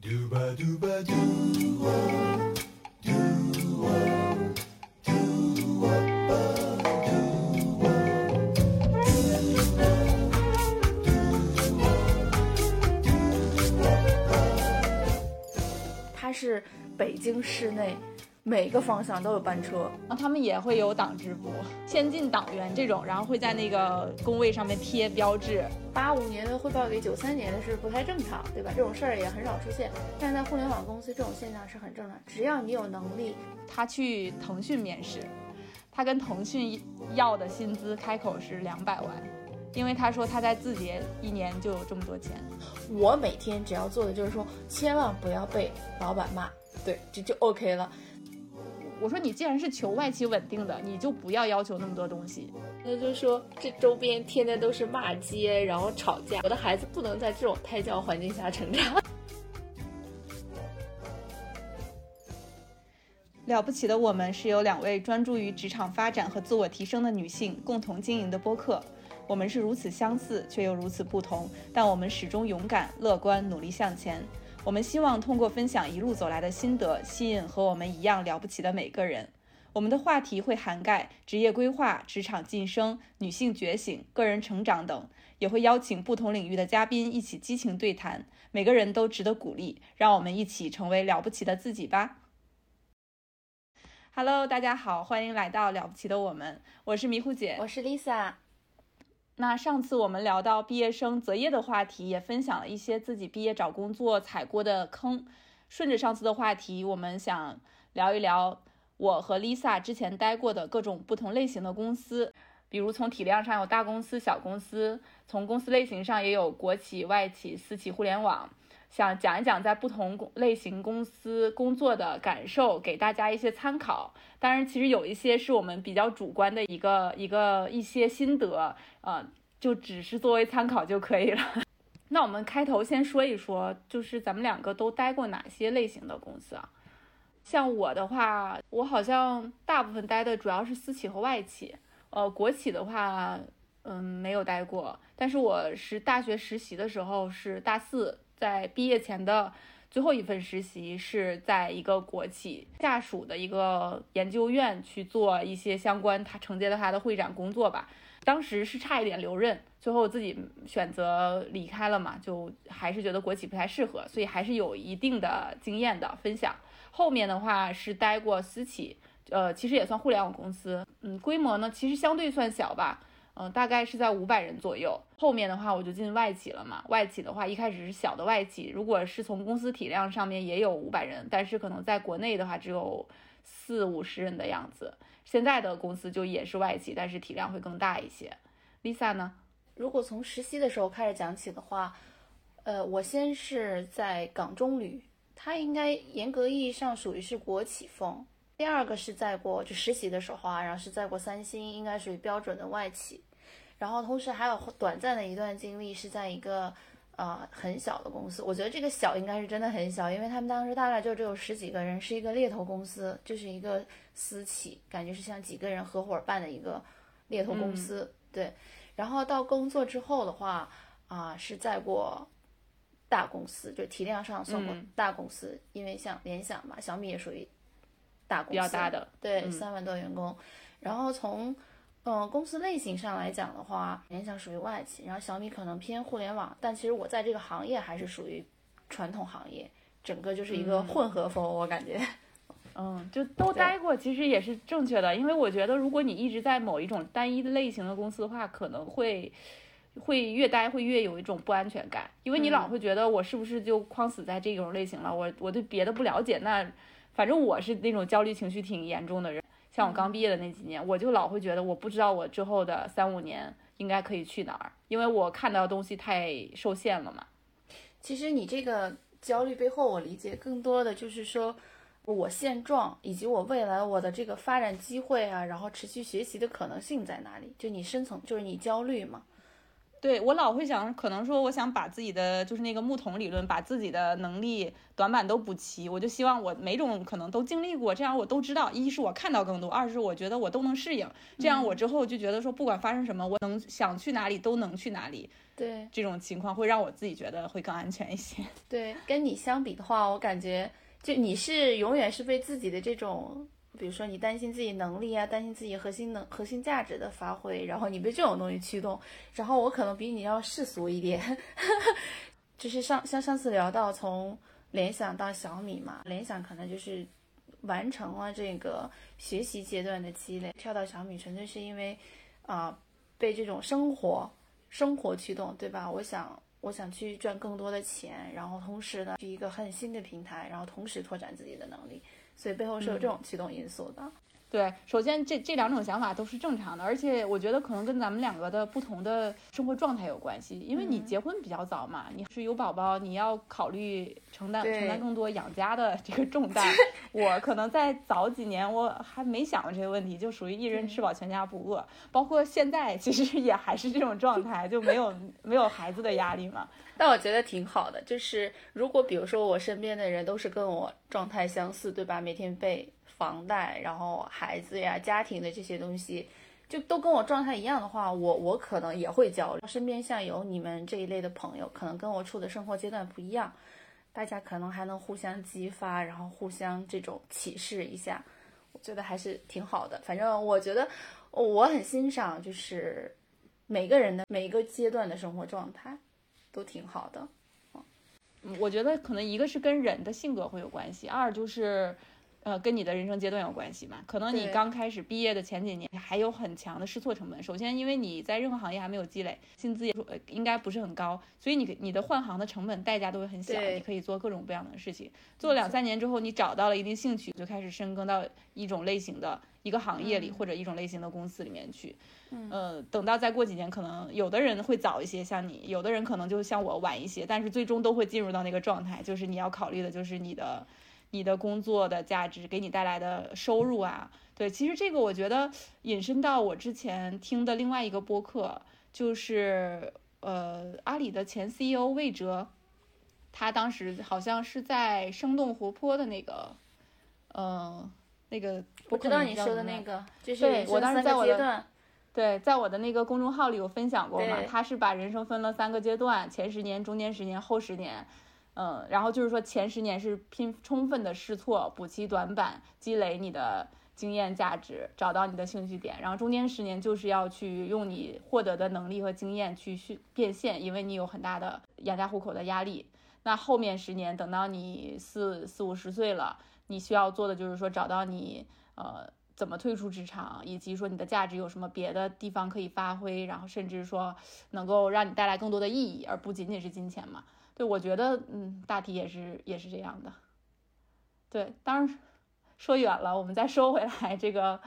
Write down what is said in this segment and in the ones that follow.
嘟吧嘟吧嘟它是北京市内每个方向都有班车，然后他们也会有党支部、先进党员这种，然后会在那个工位上面贴标志。八五年的汇报给九三年的是不太正常，对吧？这种事儿也很少出现，但是在互联网公司这种现象是很正常，只要你有能力，他去腾讯面试，他跟腾讯要的薪资开口是两百万，因为他说他在字节一年就有这么多钱。我每天只要做的就是说，千万不要被老板骂，对，这就 OK 了。我说你既然是求外企稳定的，你就不要要求那么多东西。那就说这周边天天都是骂街，然后吵架，我的孩子不能在这种胎教环境下成长。了不起的我们是由两位专注于职场发展和自我提升的女性共同经营的播客。我们是如此相似，却又如此不同，但我们始终勇敢、乐观、努力向前。我们希望通过分享一路走来的心得，吸引和我们一样了不起的每个人。我们的话题会涵盖职业规划、职场晋升、女性觉醒、个人成长等，也会邀请不同领域的嘉宾一起激情对谈。每个人都值得鼓励，让我们一起成为了不起的自己吧。Hello，大家好，欢迎来到了不起的我们，我是迷糊姐，我是 Lisa。那上次我们聊到毕业生择业的话题，也分享了一些自己毕业找工作踩过的坑。顺着上次的话题，我们想聊一聊我和 Lisa 之前待过的各种不同类型的公司，比如从体量上有大公司、小公司，从公司类型上也有国企、外企、私企、互联网。想讲一讲在不同类型公司工作的感受，给大家一些参考。当然，其实有一些是我们比较主观的一个一个一些心得，呃，就只是作为参考就可以了。那我们开头先说一说，就是咱们两个都待过哪些类型的公司啊？像我的话，我好像大部分待的主要是私企和外企，呃，国企的话，嗯，没有待过。但是我是大学实习的时候是大四。在毕业前的最后一份实习是在一个国企下属的一个研究院去做一些相关他承接的他的会展工作吧。当时是差一点留任，最后自己选择离开了嘛，就还是觉得国企不太适合，所以还是有一定的经验的分享。后面的话是待过私企，呃，其实也算互联网公司，嗯，规模呢其实相对算小吧。嗯，大概是在五百人左右。后面的话我就进外企了嘛。外企的话，一开始是小的外企，如果是从公司体量上面也有五百人，但是可能在国内的话只有四五十人的样子。现在的公司就也是外企，但是体量会更大一些。Lisa 呢？如果从实习的时候开始讲起的话，呃，我先是在港中旅，它应该严格意义上属于是国企风。第二个是在过就实习的时候啊，然后是在过三星，应该属于标准的外企。然后同时还有短暂的一段经历是在一个呃很小的公司，我觉得这个小应该是真的很小，因为他们当时大概就只有十几个人，是一个猎头公司，就是一个私企，感觉是像几个人合伙办的一个猎头公司。对，然后到工作之后的话啊，是在过大公司，就体量上算过大公司，因为像联想嘛，小米也属于大公司，比较大的，对，三万多员工。然后从嗯，公司类型上来讲的话，联想属于外企，然后小米可能偏互联网，但其实我在这个行业还是属于传统行业，整个就是一个混合风，我感觉。嗯，就都待过，其实也是正确的，因为我觉得如果你一直在某一种单一类型的公司的话，可能会会越待会越有一种不安全感，因为你老会觉得我是不是就框死在这种类型了，我我对别的不了解，那反正我是那种焦虑情绪挺严重的人。像我刚毕业的那几年，我就老会觉得我不知道我之后的三五年应该可以去哪儿，因为我看到的东西太受限了嘛。其实你这个焦虑背后，我理解更多的就是说，我现状以及我未来我的这个发展机会啊，然后持续学习的可能性在哪里？就你深层就是你焦虑嘛。对我老会想，可能说我想把自己的就是那个木桶理论，把自己的能力短板都补齐。我就希望我每种可能都经历过，这样我都知道。一是我看到更多，二是我觉得我都能适应。这样我之后就觉得说，不管发生什么，我能想去哪里都能去哪里。对这种情况会让我自己觉得会更安全一些。对，跟你相比的话，我感觉就你是永远是被自己的这种。比如说，你担心自己能力啊，担心自己核心能、核心价值的发挥，然后你被这种东西驱动。然后我可能比你要世俗一点，就是上像上次聊到从联想到小米嘛，联想可能就是完成了这个学习阶段的积累，跳到小米纯粹是因为啊、被这种生活生活驱动，对吧？我想我想去赚更多的钱，然后同时呢，去一个很新的平台，然后同时拓展自己的能力。所以背后是有这种驱动因素的。对，首先这这两种想法都是正常的，而且我觉得可能跟咱们两个的不同的生活状态有关系。因为你嗯结婚比较早嘛，你是有宝宝，你要考虑承担承担更多养家的这个重担。我可能在早几年我还没想过这个问题，就属于一人吃饱全家不饿。包括现在其实也还是这种状态，就没有没有孩子的压力嘛。但我觉得挺好的，就是如果比如说我身边的人都是跟我状态相似，对吧？每天被房贷，然后孩子呀、家庭的这些东西，就都跟我状态一样的话，我我可能也会焦虑。身边像有你们这一类的朋友，可能跟我处的生活阶段不一样，大家可能还能互相激发，然后互相这种启示一下，我觉得还是挺好的。反正我觉得我很欣赏，就是每个人的每一个阶段的生活状态。都挺好的。嗯我觉得可能一个是跟人的性格会有关系，二就是。呃，跟你的人生阶段有关系嘛？可能你刚开始毕业的前几年还有很强的试错成本。首先，因为你在任何行业还没有积累，薪资也呃应该不是很高，所以你你的换行的成本代价都会很小，你可以做各种各样的事情。做两三年之后，你找到了一定兴趣，就开始深耕到一种类型的一个行业里、嗯或者一种类型的公司里面去。嗯呃，等到再过几年，可能有的人会早一些，像你；有的人可能就像我晚一些，但是最终都会进入到那个状态，就是你要考虑的就是你的你的工作的价值给你带来的收入啊。对，其实这个我觉得引申到我之前听的另外一个播客，就是呃阿里的前 CEO 魏哲，他当时好像是在生动活泼的那个，呃，那个我知道你说的那个，就是对我当时在我的。对，在我的那个公众号里有分享过嘛，他是把人生分了三个阶段，前十年、中间十年、后十年。嗯，然后就是说前十年是拼充分的试错，补齐短板，积累你的经验价值，找到你的兴趣点。然后中间十年就是要去用你获得的能力和经验去去变现，因为你有很大的养家糊口的压力。那后面十年，等到你四四五十岁了，你需要做的就是说找到你呃怎么退出职场，以及说你的价值有什么别的地方可以发挥，然后甚至说能够让你带来更多的意义，而不仅仅是金钱嘛。对，我觉得嗯，大体也是也是这样的。对，当然说远了，我们再说回来这个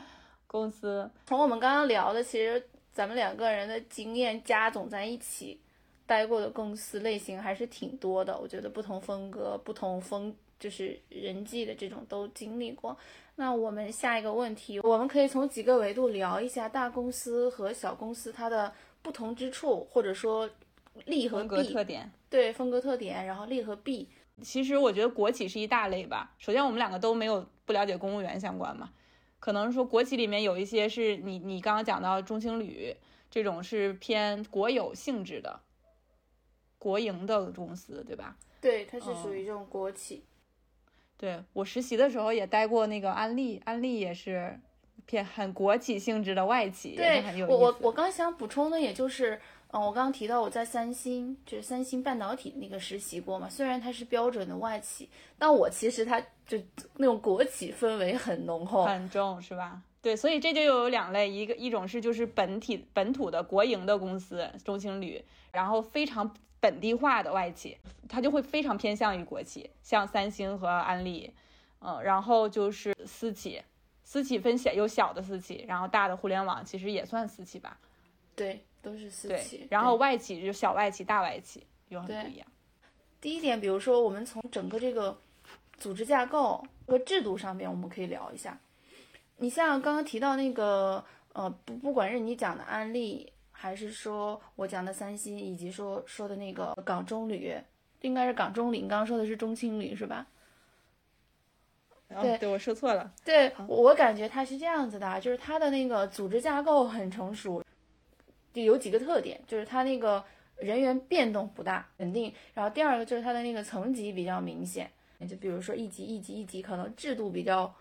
公司，从我们刚刚聊的，其实咱们两个人的经验加总在一起，待过的公司类型还是挺多的。我觉得不同风格、不同风，就是人际的这种都经历过。那我们下一个问题，我们可以从几个维度聊一下大公司和小公司它的不同之处，或者说利和弊。特点。对风格特点，然后利和弊。其实我觉得国企是一大类吧。首先，我们两个都没有不了解公务员相关嘛，可能说国企里面有一些是你你刚刚讲到中青旅这种是偏国有性质的，国营的公司，对吧？对，它是属于这种国企。对我实习的时候也待过那个安利，安利也是偏很国企性质的外企，对很有。我我我刚想补充的，也就是，嗯、我刚刚提到我在三星，就是三星半导体那个实习过嘛。虽然它是标准的外企，但我其实它就那种国企氛围很浓厚。很重是吧？对，所以这就有两类，一个一种是就是本体本土的国营的公司，中青旅，然后非常本地化的外企，它就会非常偏向于国企，像三星和安利，嗯，然后就是私企，私企分小有小的私企，然后大的互联网其实也算私企吧，对，都是私企。，然后外企就小外企、大外企有很对不一样。第一点，比如说我们从整个这个组织架构和制度上面，我们可以聊一下。你像刚刚提到那个，呃，不不管是你讲的安利，还是说我讲的三星，以及说说的那个港中旅，应该是港中旅，你刚刚说的是中青旅是吧？对哦对，我说错了。对我感觉它是这样子的啊，就是它的那个组织架构很成熟，就有几个特点，就是它那个人员变动不大，稳定。然后第二个就是它的那个层级比较明显，就比如说一级一级一级，可能制度比较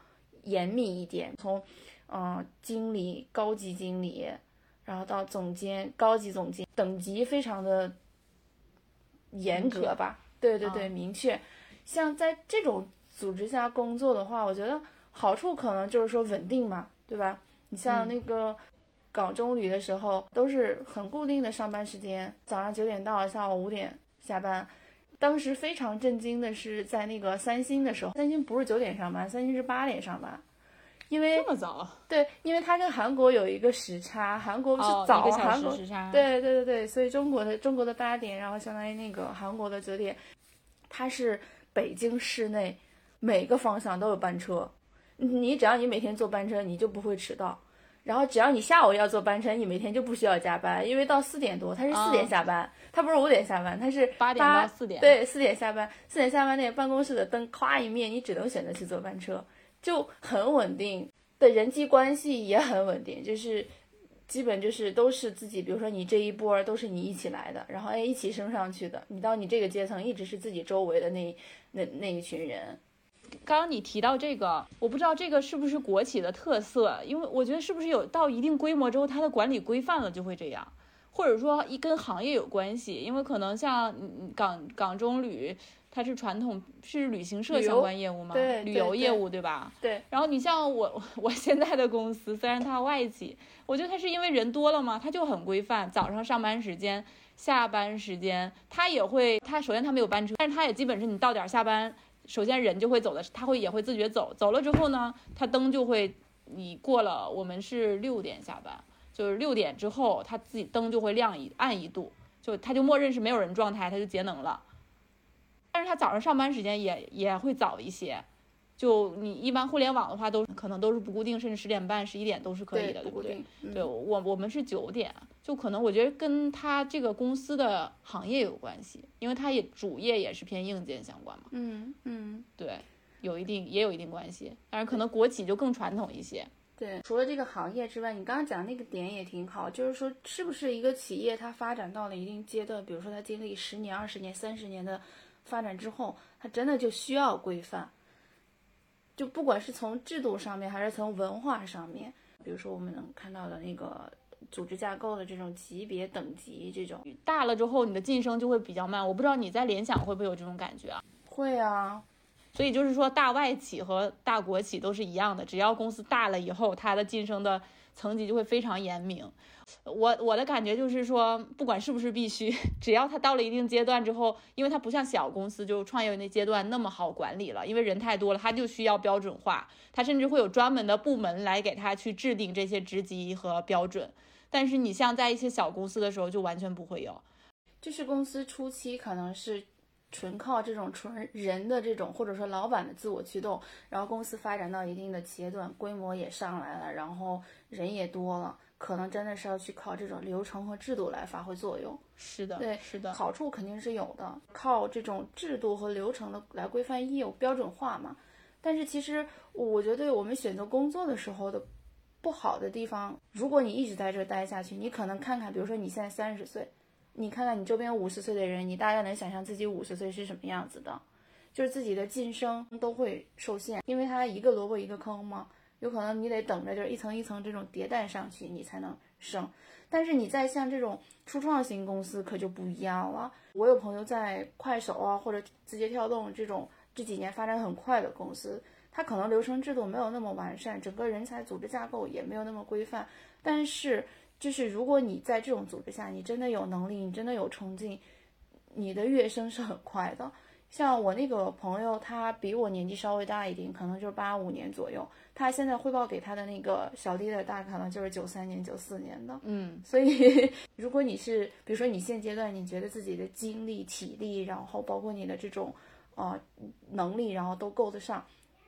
严密一点，从嗯、呃经理、高级经理，然后到总监、高级总监，等级非常的严格吧？对对对，啊明确。像在这种组织下工作的话，我觉得好处可能就是说稳定嘛，对吧？你像嗯那个港中旅的时候，都是很固定的上班时间，早上九点到，下午五点下班。当时非常震惊的是，在那个三星的时候，三星不是九点上班，三星是八点上班，因为这么早？对，因为它跟韩国有一个时差，韩国是哦，早，韩国时时差。，对对对对，所以中国的中国的八点，然后相当于那个韩国的九点，它是北京市内每个方向都有班车，你只要你每天坐班车，你就不会迟到。然后只要你下午要坐班车，你每天就不需要加班，因为到四点多，他是四点哦下班，他不是五点下班，他是八点到四点。，对，四点下班，四点下班那个办公室的灯咵一灭，你只能选择去坐班车，就很稳定的人际关系也很稳定，就是基本就是都是自己，比如说你这一波儿都是你一起来的，然后哎一起升上去的，你到你这个阶层一直是自己周围的那那那一群人，刚刚你提到这个，我不知道这个是不是国企的特色，因为我觉得是不是有到一定规模之后，它的管理规范了就会这样，或者说一跟行业有关系，因为可能像嗯港港中旅，它是传统是旅行社相关业务吗？对对旅游业务对吧？对。然后你像我 我现在的公司，虽然它外企，我觉得它是因为人多了嘛，它就很规范，早上上班时间。下班时间，它也会，它首先它没有班车，但是它也基本是你到点儿下班，首先人就会走的，他会也会自觉走，走了之后呢，他灯就会，你过了，我们是六点下班，就是六点之后，他自己灯就会亮一暗一度，就他就默认是没有人状态，他就节能了。但是他早上上班时间也也会早一些，就你一般互联网的话都可能都是不固定，甚至十点半、十一点都是可以的，对不对？对我我们是九点，就可能我觉得跟他这个公司的行业有关系，因为他也主业也是偏硬件相关嘛。嗯嗯。对，有一定也有一定关系，但是可能国企就更传统一些。对，除了这个行业之外，你刚刚讲那个点也挺好，就是说，是不是一个企业它发展到了一定阶段，比如说它经历十年、二十年、三十年的发展之后，它真的就需要规范，就不管是从制度上面，还是从文化上面，比如说我们能看到的那个组织架构的这种级别等级，这种大了之后，你的晋升就会比较慢。我不知道你在联想会不会有这种感觉啊？会啊，所以就是说，大外企和大国企都是一样的，只要公司大了以后，它的晋升的层级就会非常严明。我我的感觉就是说，不管是不是必须，只要他到了一定阶段之后，因为他不像小公司，就创业那阶段那么好管理了，因为人太多了，他就需要标准化，他甚至会有专门的部门来给他去制定这些职级和标准。但是你像在一些小公司的时候，就完全不会有。就是公司初期可能是纯靠这种纯人的这种，或者说老板的自我驱动，然后公司发展到一定的阶段，规模也上来了，然后人也多了，可能真的是要去靠这种流程和制度来发挥作用。是的，对是的，好处肯定是有的，靠这种制度和流程的来规范业务标准化嘛。但是其实我觉得我们选择工作的时候的不好的地方，如果你一直在这儿待下去，你可能看看，比如说你现在三十岁，你看看你周边五十岁的人，你大概能想象自己五十岁是什么样子的，就是自己的晋升都会受限，因为它一个萝卜一个坑嘛，有可能你得等着就是一层一层这种迭代上去，你才能升。但是你在像这种初创型公司可就不一样了。我有朋友在快手啊或者字节跳动这种这几年发展很快的公司，它可能流程制度没有那么完善，整个人才组织架构也没有那么规范。但是就是如果你在这种组织下，你真的有能力，你真的有冲劲，你的跃升是很快的。像我那个朋友，他比我年纪稍微大一点，可能就是八五年左右。他现在汇报给他的那个小 leader，大可能就是九三年、九四年的。嗯，所以，如果你是，比如说你现阶段你觉得自己的精力、体力，然后包括你的这种呃能力，然后都够得上，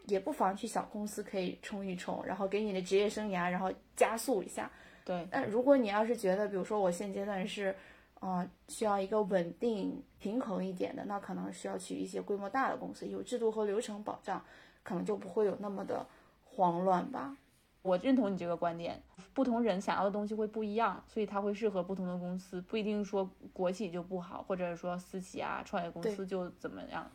也不妨去小公司可以冲一冲，然后给你的职业生涯然后加速一下。对，但如果你要是觉得，比如说我现阶段是，呃，需要一个稳定、平衡一点的，那可能需要去一些规模大的公司，有制度和流程保障，可能就不会有那么的慌乱吧。我认同你这个观点，不同人想要的东西会不一样，所以它会适合不同的公司，不一定说国企就不好，或者说私企啊、创业公司就怎么样。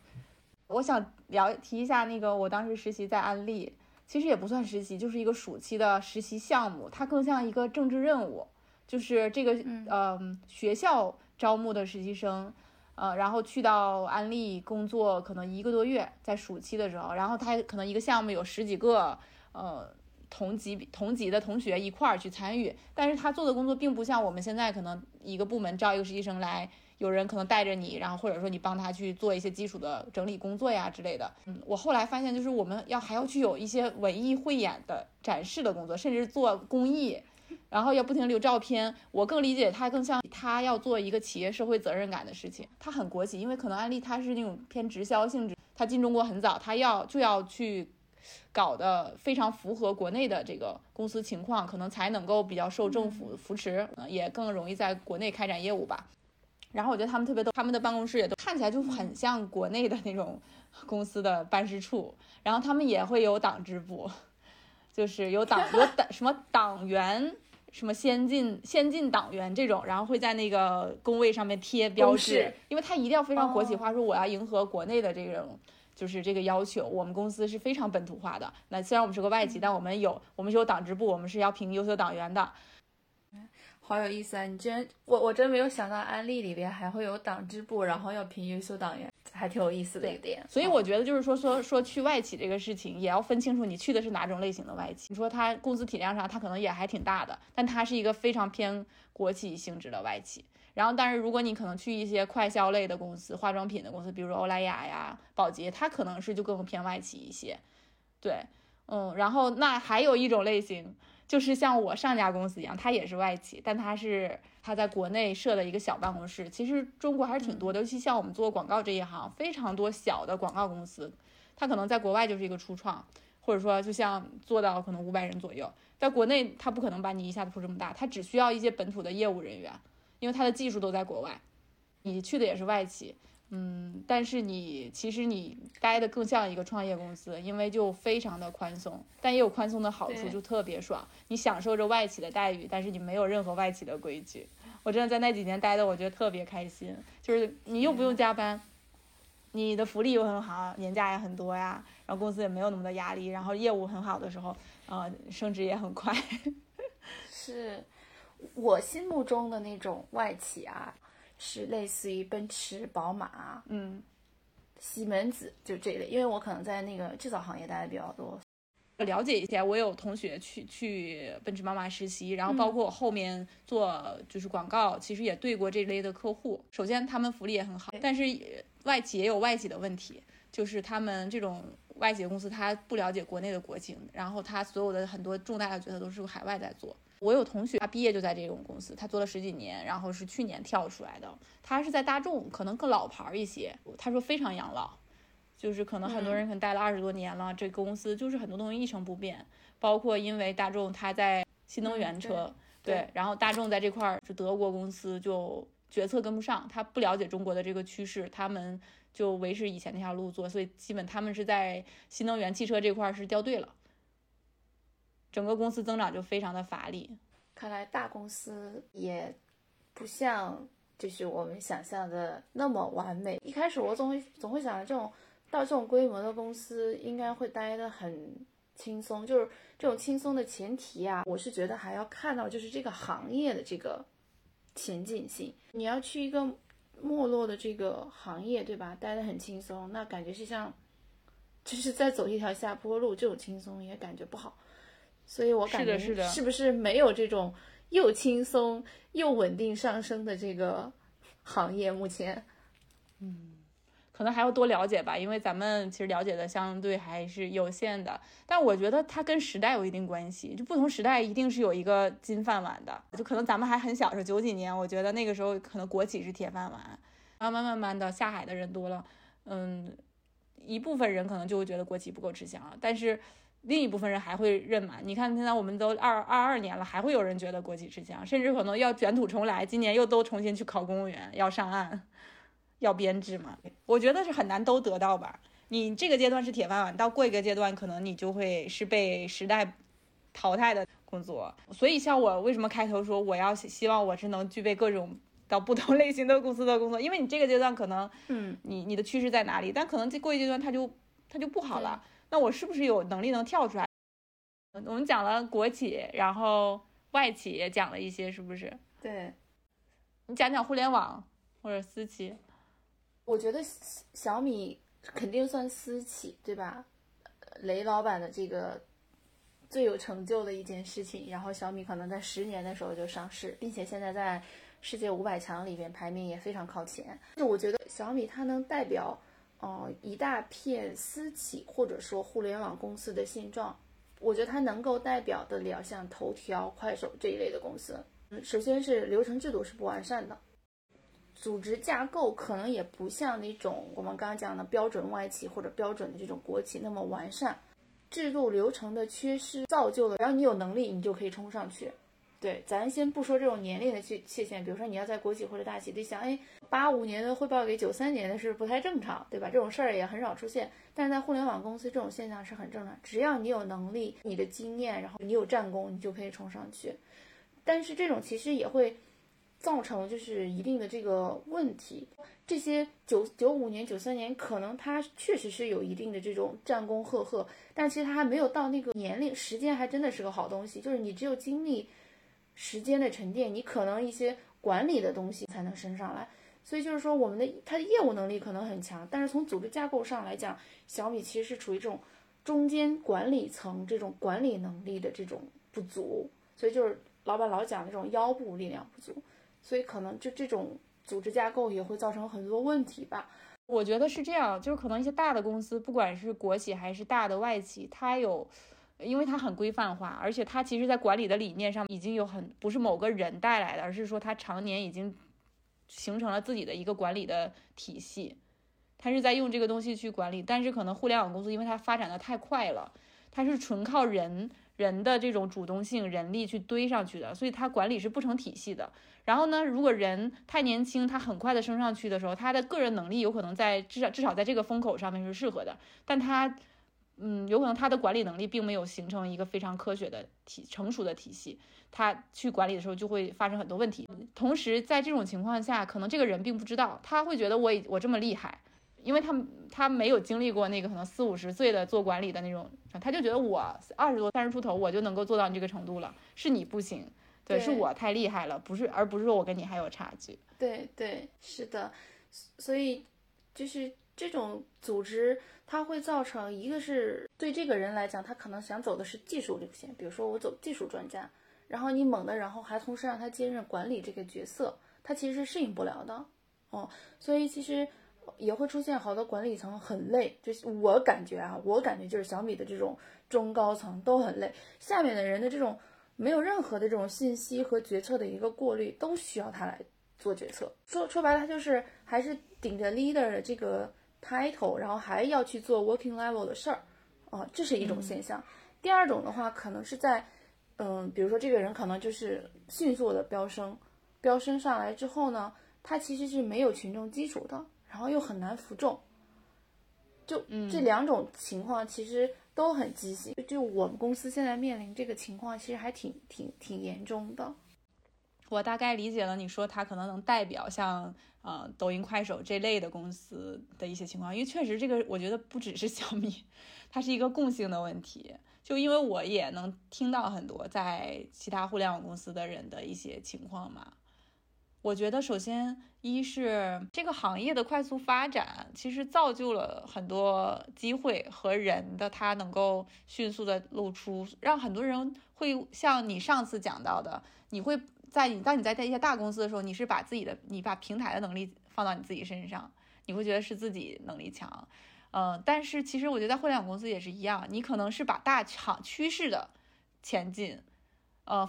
我想聊提一下那个，我当时实习在安利，其实也不算实习，就是一个暑期的实习项目，它更像一个政治任务，就是这个嗯呃学校招募的实习生。呃，然后去到安利工作可能一个多月，在暑期的时候，然后他可能一个项目有十几个，呃，同级同级的同学一块儿去参与，但是他做的工作并不像我们现在可能一个部门招一个实习生来，有人可能带着你，然后或者说你帮他去做一些基础的整理工作呀之类的。嗯，我后来发现就是我们要还要去有一些文艺汇演的展示的工作，甚至做公益。然后要不停留照片，我更理解他更像他要做一个企业社会责任感的事情，他很国企，因为可能安利他是那种偏直销性质，他进中国很早，他要就要去搞得非常符合国内的这个公司情况，可能才能够比较受政府扶持，呃也更容易在国内开展业务吧。然后我觉得他们特别逗，他们的办公室也都看起来就很像国内的那种公司的办事处，然后他们也会有党支部，就是有党有党什么党员。什么先进先进党员这种，然后会在那个工位上面贴标志，因为他一定要非常国企化，说我要迎合国内的这种就是这个要求。我们公司是非常本土化的。那虽然我们是个外企，但我们有我们是有党支部，我们是要评优秀党员的。好有意思啊！你居然，我我真没有想到安利里边还会有党支部，然后要评优秀党员，还挺有意思的一点。所以我觉得就是说说说去外企这个事情，也要分清楚你去的是哪种类型的外企。你说它公司体量上，它可能也还挺大的，但它是一个非常偏国企性质的外企。然后，但是如果你可能去一些快消类的公司、化妆品的公司，比如说欧莱雅呀、宝洁，它可能是就更偏外企一些。对，嗯，然后那还有一种类型。就是像我上家公司一样，它也是外企，但它是它在国内设的一个小办公室。其实中国还是挺多的，尤其像我们做广告这一行，非常多小的广告公司，它可能在国外就是一个初创，或者说就像做到可能五百人左右，在国内它不可能把你一下子铺这么大，它只需要一些本土的业务人员，因为它的技术都在国外。你去的也是外企。嗯，但是你其实你待的更像一个创业公司，因为就非常的宽松，但也有宽松的好处，就特别爽。你享受着外企的待遇，但是你没有任何外企的规矩。我真的在那几年待的，我觉得特别开心，就是你又不用加班，你的福利又很好，年假也很多呀，然后公司也没有那么多压力，然后业务很好的时候，呃，升职也很快。是我心目中的那种外企啊，是类似于奔驰、宝马、嗯，西门子就这一类，因为我可能在那个制造行业待的比较多，了解一下，我有同学去去奔驰、宝马实习，然后包括我后面做就是广告，其实也对过这类的客户。首先，他们福利也很好，但是呃外企也有外企的问题，就是他们这种外企的公司，他不了解国内的国情，然后他所有的很多重大的决策都是海外在做。我有同学，他毕业就在这种公司，他做了十几年，然后是去年跳出来的。他是在大众，可能更老牌儿一些。他说非常养老，就是可能很多人可能待了二十多年了，这个公司就是很多东西一成不变，包括因为大众他在新能源车，对对，然后大众在这块儿是德国公司就决策跟不上，他不了解中国的这个趋势，他们就维持以前那条路做，所以基本他们是在新能源汽车这块儿是掉队了，整个公司增长就非常的乏力。看来大公司也不像就是我们想象的那么完美。一开始我总会总会想着这种到这种规模的公司应该会待得很轻松，就是这种轻松的前提啊，我是觉得还要看到就是这个行业的这个前进性。你要去一个没落的这个行业，对吧？待得很轻松，那感觉是像就是在走一条下坡路，这种轻松也感觉不好。所以我感觉是不是没有这种又轻松又稳定上升的这个行业？目前嗯可能还要多了解吧，因为咱们其实了解的相对还是有限的。但我觉得它跟时代有一定关系，就不同时代一定是有一个金饭碗的。就可能咱们还很小时候，九几年，我觉得那个时候可能国企是铁饭碗，慢慢慢慢的下海的人多了，嗯，一部分人可能就会觉得国企不够吃香了。但是另一部分人还会认嘛？你看现在我们都二二二年了，还会有人觉得国企吃香，甚至可能要卷土重来，今年又都重新去考公务员，要上岸，要编制嘛？我觉得是很难都得到吧。你这个阶段是铁饭碗，到过一个阶段，可能你就会是被时代淘汰的工作。所以像我为什么开头说我要希希望我是能具备各种到不同类型的公司的工作，因为你这个阶段可能嗯，你你的趋势在哪里，但可能这过一阶段它就它就不好了。那我是不是有能力能跳出来？我们讲了国企，然后外企也讲了一些，是不是？对，你讲讲互联网或者私企。我觉得小小米肯定算私企，对吧？呃雷老板的这个最有成就的一件事情，然后小米可能在十年的时候就上市，并且现在在世界五百强里边排名也非常靠前。就我觉得小米它能代表，呃，一大片私企或者说互联网公司的现状。我觉得它能够代表得了像头条、快手这一类的公司。首先是流程制度是不完善的，组织架构可能也不像那种我们刚刚讲的标准外企或者标准的这种国企那么完善，制度流程的缺失造就了，然后你有能力你就可以冲上去。对，咱先不说这种年龄的界界限，比如说你要在国企或者大企，得想，哎，八五年的汇报给九三年的是不太正常，对吧？这种事儿也很少出现，但是在互联网公司这种现象是很正常，只要你有能力、你的经验，然后你有战功，你就可以冲上去。但是这种其实也会造成就是一定的这个问题。这些九九五年、九三年，可能他确实是有一定的这种战功赫赫，但其实他还没有到那个年龄，时间还真的是个好东西。就是你只有经历时间的沉淀，你可能一些管理的东西才能升上来。所以就是说，我们的它的业务能力可能很强，但是从组织架构上来讲，小米其实是处于这种中间管理层这种管理能力的这种不足，所以就是老板老讲那种腰部力量不足，所以可能就这种组织架构也会造成很多问题吧。我觉得是这样，就是可能一些大的公司，不管是国企还是大的外企，它有，因为它很规范化，而且它其实在管理的理念上已经有很不是某个人带来的，而是说它常年已经形成了自己的一个管理的体系，它是在用这个东西去管理。但是可能互联网公司，因为它发展的太快了，它是纯靠人人的这种主动性、人力去堆上去的，所以它管理是不成体系的。然后呢，如果人太年轻，他很快的升上去的时候，他的个人能力有可能在至少至少在这个风口上面是适合的，但他，嗯，有可能他的管理能力并没有形成一个非常科学的体成熟的体系，他去管理的时候就会发生很多问题。同时，在这种情况下，可能这个人并不知道，他会觉得我已我这么厉害，因为他他没有经历过那个可能四五十岁的做管理的那种，他就觉得我二十多三十出头我就能够做到你这个程度了，是你不行。对，对是我太厉害了，不是，而不是说我跟你还有差距。对对，是的，所以就是这种组织，它会造成一个是对这个人来讲，他可能想走的是技术路线，比如说我走技术专家，然后你猛的，然后还同时让他兼任管理这个角色，他其实是适应不了的，哦，所以其实也会出现好多管理层很累，就是我感觉啊，我感觉就是小米的这种中高层都很累，下面的人的这种。没有任何的这种信息和决策的一个过滤，都需要他来做决策。说说白了，他就是还是顶着 leader 的这个 title，然后还要去做 working level 的事儿，啊、这是一种现象。第二种的话，可能是在，嗯，比如说这个人可能就是迅速的飙升，飙升上来之后呢，他其实是没有群众基础的，然后又很难服众。就这两种情况，其实都很畸形。就我们公司现在面临这个情况，其实还挺挺挺严重的。我大概理解了你说它可能能代表像呃抖音、快手这类的公司的一些情况，因为确实这个我觉得不只是小米，它是一个共性的问题。就因为我也能听到很多在其他互联网公司的人的一些情况嘛。我觉得首先一是这个行业的快速发展，其实造就了很多机会和人的他能够迅速的露出，让很多人会像你上次讲到的，你会在你当你在在一些大公司的时候，你是把自己的你把平台的能力放到你自己身上，你会觉得是自己能力强，嗯，但是其实我觉得在互联网公司也是一样，你可能是把大厂趋势的前进，呃，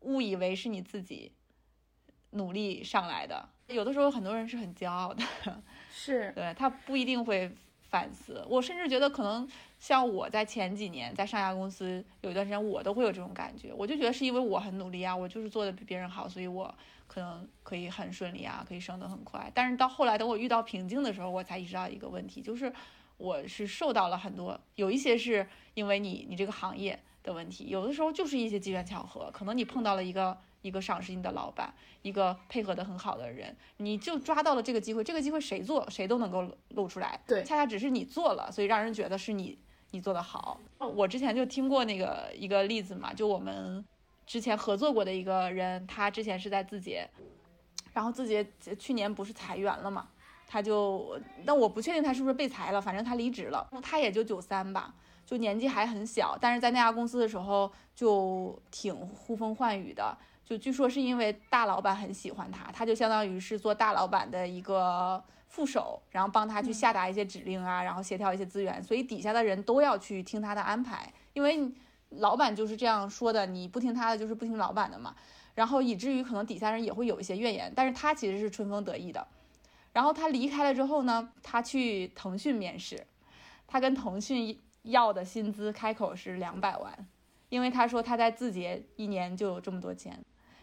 误以为是你自己努力上来的，有的时候很多人是很骄傲的，是。对他不一定会反思。我甚至觉得，可能像我在前几年在上家公司有一段时间，我都会有这种感觉。我就觉得是因为我很努力啊，我就是做的比别人好，所以我可能可以很顺利啊，可以升得很快。但是到后来，等我遇到瓶颈的时候，我才意识到一个问题，就是我是受到了很多，有一些是因为你你这个行业的问题，有的时候就是一些机缘巧合，可能你碰到了一个。一个赏识你的老板，一个配合的很好的人，你就抓到了这个机会。这个机会谁做谁都能够露出来，对，恰恰只是你做了，所以让人觉得是你你做的好。我之前就听过那个一个例子嘛，就我们之前合作过的一个人，他之前是在字节，然后字节去年不是裁员了嘛，他就，那我不确定他是不是被裁了，反正他离职了，他也就九三吧。就年纪还很小，但是在那家公司的时候就挺呼风唤雨的。就据说是因为大老板很喜欢他，他就相当于是做大老板的一个副手，然后帮他去下达一些指令啊，然后协调一些资源，所以底下的人都要去听他的安排，因为老板就是这样说的，你不听他的就是不听老板的嘛。然后以至于可能底下人也会有一些怨言，但是他其实是春风得意的。然后他离开了之后呢，他去腾讯面试，他跟腾讯要的薪资开口是两百万，因为他说他在字节一年就有这么多钱。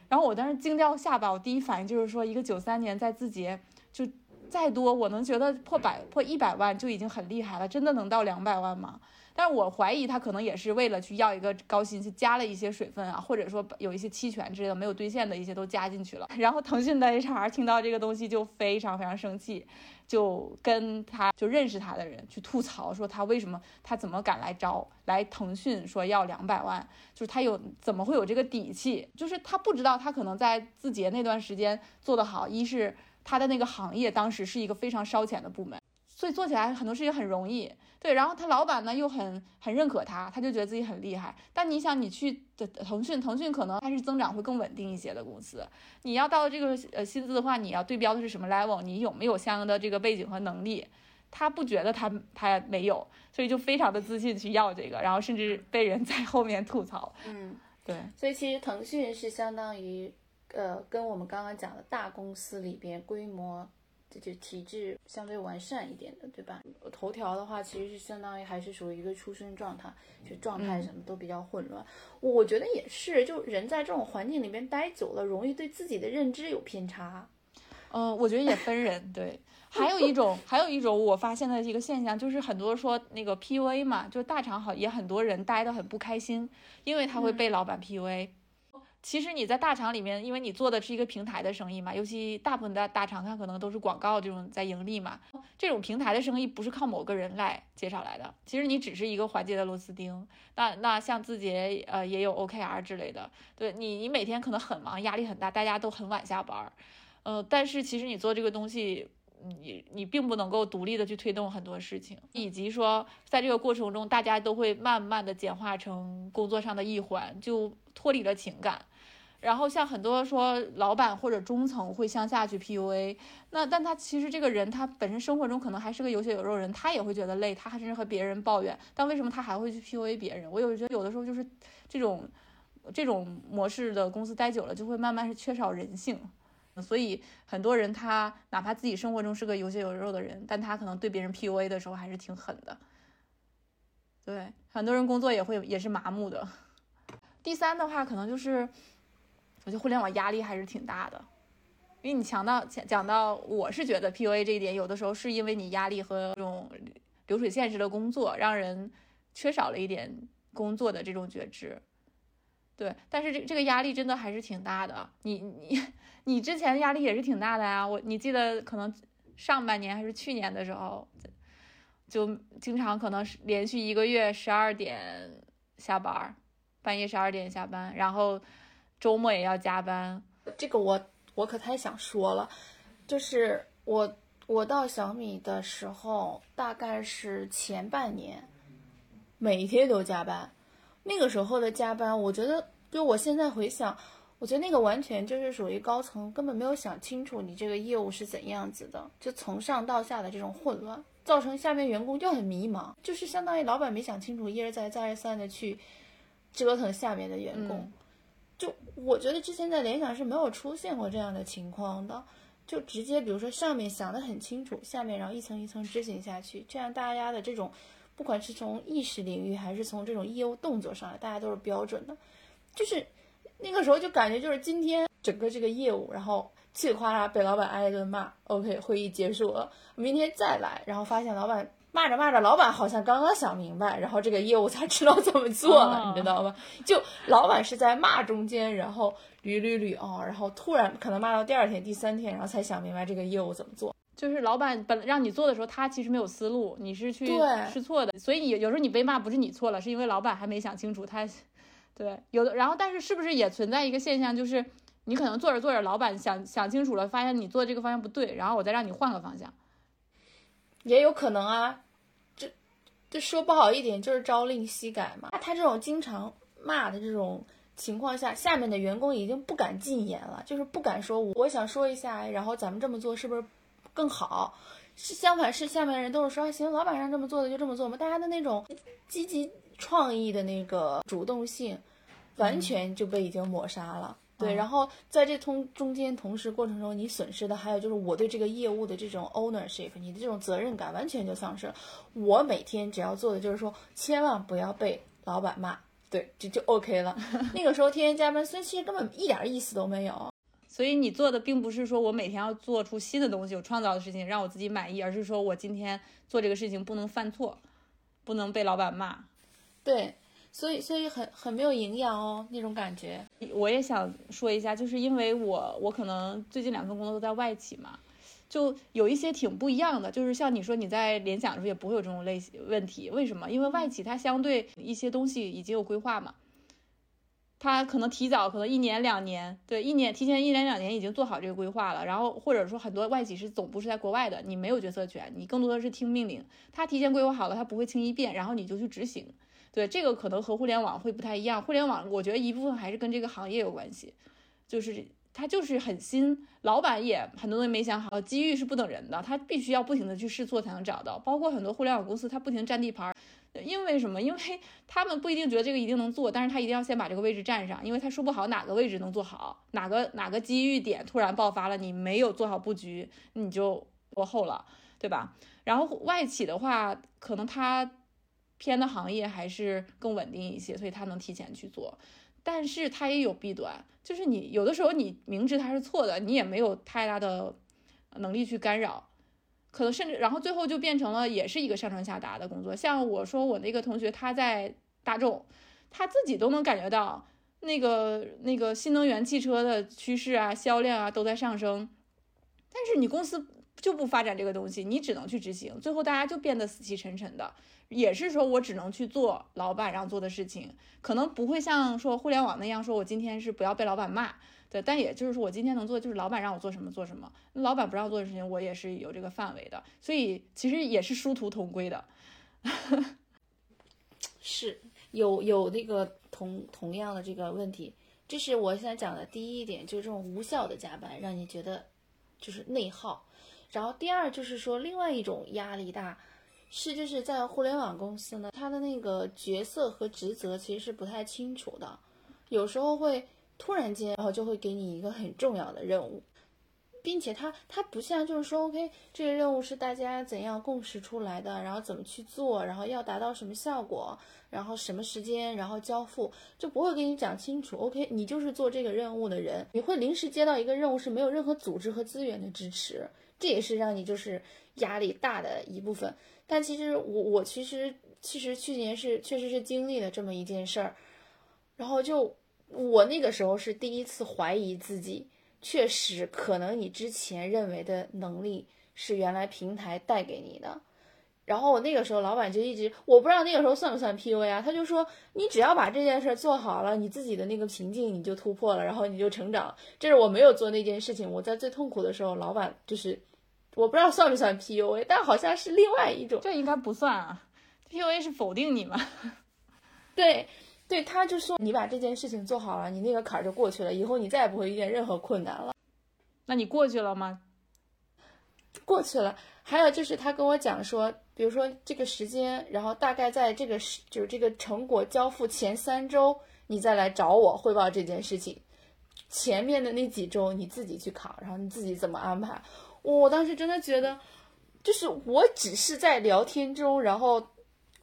然后我当时惊掉下巴，我第一反应就是说，一个九三年在字节就再多，我能觉得破百破一百万就已经很厉害了，真的能到两百万吗？但是我怀疑他可能也是为了去要一个高薪，去加了一些水分啊，或者说有一些期权之类的没有兑现的一些都加进去了。然后腾讯的 HR 听到这个东西就非常非常生气。就跟他就认识他的人去吐槽说他为什么他怎么敢来招来腾讯说要两百万，就是他有怎么会有这个底气？就是他不知道他可能在字节那段时间做得好，一是他的那个行业当时是一个非常烧钱的部门。所以做起来很多事情很容易，对。然后他老板呢又很很认可他，他就觉得自己很厉害。但你想，你去的腾讯，腾讯可能它是增长会更稳定一些的公司。你要到这个呃薪资的话，你要对标的是什么 level？你有没有相应的这个背景和能力？他不觉得他他没有，所以就非常的自信去要这个，然后甚至被人在后面吐槽。嗯，对。所以其实腾讯是相当于呃跟我们刚刚讲的大公司里边规模。就体制相对完善一点的，对吧？头条的话，其实是相当于还是属于一个出生状态，就状态什么都比较混乱。我觉得也是，就人在这种环境里面待久了，容易对自己的认知有偏差。嗯，我觉得也分人，对。还有一种，还有一种我发现的一个现象，就是很多说那个 PUA 嘛，就大厂好也很多人待得很不开心，因为他会被老板 PUA。其实你在大厂里面，因为你做的是一个平台的生意嘛，尤其大部分的大厂它可能都是广告这种在盈利嘛，这种平台的生意不是靠某个人来介绍来的，其实你只是一个环节的螺丝钉。那那像字节呃也有 OKR 之类的，对你你每天可能很忙，压力很大，大家都很晚下班，呃，但是其实你做这个东西，你你并不能够独立的去推动很多事情，以及说在这个过程中，大家都会慢慢的简化成工作上的一环，就脱离了情感。然后像很多说老板或者中层会向下去 PUA，那但他其实这个人他本身生活中可能还是个有血有肉人，他也会觉得累，他还甚至和别人抱怨，但为什么他还会去 PUA 别人？我有觉得有的时候就是这种这种模式的公司待久了，就会慢慢是缺少人性，所以很多人他哪怕自己生活中是个有血有肉的人，但他可能对别人 PUA 的时候还是挺狠的。对，很多人工作也会也是麻木的。第三的话，可能就是。我觉得互联网压力还是挺大的，因为你强到讲讲到，我是觉得 PUA 这一点，有的时候是因为你压力和这种流水线式的工作，让人缺少了一点工作的这种觉知。对，但是这这个压力真的还是挺大的。你你你之前压力也是挺大的呀，我你记得可能上半年还是去年的时候，就经常可能是连续一个月十二点下班，半夜十二点下班，然后。周末也要加班，这个我我可太想说了，就是我我到小米的时候，大概是前半年，每天都加班。那个时候的加班，我觉得就我现在回想，我觉得那个完全就是属于高层根本没有想清楚你这个业务是怎样子的，就从上到下的这种混乱，造成下面员工就很迷茫，就是相当于老板没想清楚，一而再再而三的去折腾下面的员工。就我觉得之前在联想是没有出现过这样的情况的，就直接比如说上面想得很清楚，下面然后一层一层执行下去，这样大家的这种不管是从意识领域还是从这种业务动作上来，大家都是标准的。就是那个时候就感觉就是今天整个这个业务，然后嘁里哗啦被老板挨一顿骂，OK，会议结束了，明天再来，然后发现老板骂着骂着，老板好像刚刚想明白，然后这个业务才知道怎么做了，哦你知道吗？就老板是在骂中间，然后捋捋捋哦，然后突然可能骂到第二天、第三天，然后才想明白这个业务怎么做。就是老板本让你做的时候，他其实没有思路，你是去对试错的，所以有有时候你被骂不是你错了，是因为老板还没想清楚他，对，有的，然后但是是不是也存在一个现象，就是你可能做着做着，老板想想清楚了，发现你做这个方向不对，然后我再让你换个方向，也有可能啊，这这说不好一点就是朝令夕改嘛。他这种经常骂的这种情况下，下面的员工已经不敢进言了，就是不敢说我想说一下，然后咱们这么做是不是更好？是相反是下面的人都是说行，老板让这么做的就这么做嘛。大家的那种积极创意的那个主动性，完全就被已经抹杀了。对，嗯然后在这通中间同时过程中，你损失的还有就是我对这个业务的这种 ownership，你的这种责任感完全就丧失了。我每天只要做的就是说，千万不要被老板骂，对，这就 OK 了。那个时候天天加班，所以其实根本一点意思都没有。所以你做的并不是说我每天要做出新的东西，有创造的事情让我自己满意，而是说我今天做这个事情不能犯错，不能被老板骂。对，所以所以很很没有营养哦，那种感觉。我也想说一下，就是因为我我可能最近两份工作都在外企嘛，就有一些挺不一样的。就是像你说你在联想的时候也不会有这种类型问题，为什么？因为外企它相对一些东西已经有规划嘛，它可能提早可能一年两年，对，一年提前一年两年已经做好这个规划了。然后或者说很多外企是总部是在国外的，你没有决策权，你更多的是听命令。它提前规划好了，它不会轻易变，然后你就去执行。对，这个可能和互联网会不太一样。互联网我觉得一部分还是跟这个行业有关系，就是它就是很新，老板也很多东西没想好，机遇是不等人的，他必须要不停的去试错才能找到。包括很多互联网公司，他不停占地盘儿，因为什么？因为 他们不一定觉得这个一定能做，但是他一定要先把这个位置占上，因为他说不好哪个位置能做好，哪个哪个机遇点突然爆发了，你没有做好布局，你就落后了，对吧？然后外企的话，可能他偏的行业还是更稳定一些，所以他能提前去做。但是它也有弊端，就是你有的时候你明知它是错的，你也没有太大的能力去干扰，可能甚至然后最后就变成了也是一个上传下达的工作。像我说我那个同学他在大众，他自己都能感觉到那个那个新能源汽车的趋势啊、销量啊都在上升，但是你公司就不发展这个东西，你只能去执行，最后大家就变得死气沉沉的。也是说我只能去做老板让做的事情，可能不会像说互联网那样说，我今天是不要被老板骂，对，但也就是说我今天能做就是老板让我做什么做什么，老板不让做的事情我也是有这个范围的，所以其实也是殊途同归的。是有有那个同同样的这个问题，这是我现在讲的第一点，就是这种无效的加班，让你觉得就是内耗。然后第二就是说，另外一种压力大，是就是在互联网公司呢，它的那个角色和职责其实是不太清楚的，有时候会突然间，然后就会给你一个很重要的任务。并且它它不像就是说，OK，这个任务是大家怎样共识出来的，然后怎么去做，然后要达到什么效果，然后什么时间，然后交付，就不会给你讲清楚。OK，你就是做这个任务的人，你会临时接到一个任务是没有任何组织和资源的支持，这也是让你就是压力大的一部分。但其实我我其实其实去年是确实是经历了这么一件事儿，然后就我那个时候是第一次怀疑自己。确实，可能你之前认为的能力是原来平台带给你的。然后我那个时候，老板就一直，我不知道那个时候算不算 PUA 啊？他就说，你只要把这件事儿做好了，你自己的那个瓶颈你就突破了，然后你就成长。这是我没有做那件事情，我在最痛苦的时候，老板就是，我不知道算不算 PUA，但好像是另外一种。这应该不算啊，PUA 是否定你嘛？对。对，他就说你把这件事情做好了，你那个坎儿就过去了，以后你再也不会遇见任何困难了。那你过去了吗？过去了。还有就是他跟我讲说，比如说这个时间，然后大概在这个时就是这个成果交付前三周，你再来找我汇报这件事情。前面的那几周你自己去扛，然后你自己怎么安排。我当时真的觉得，就是我只是在聊天中，然后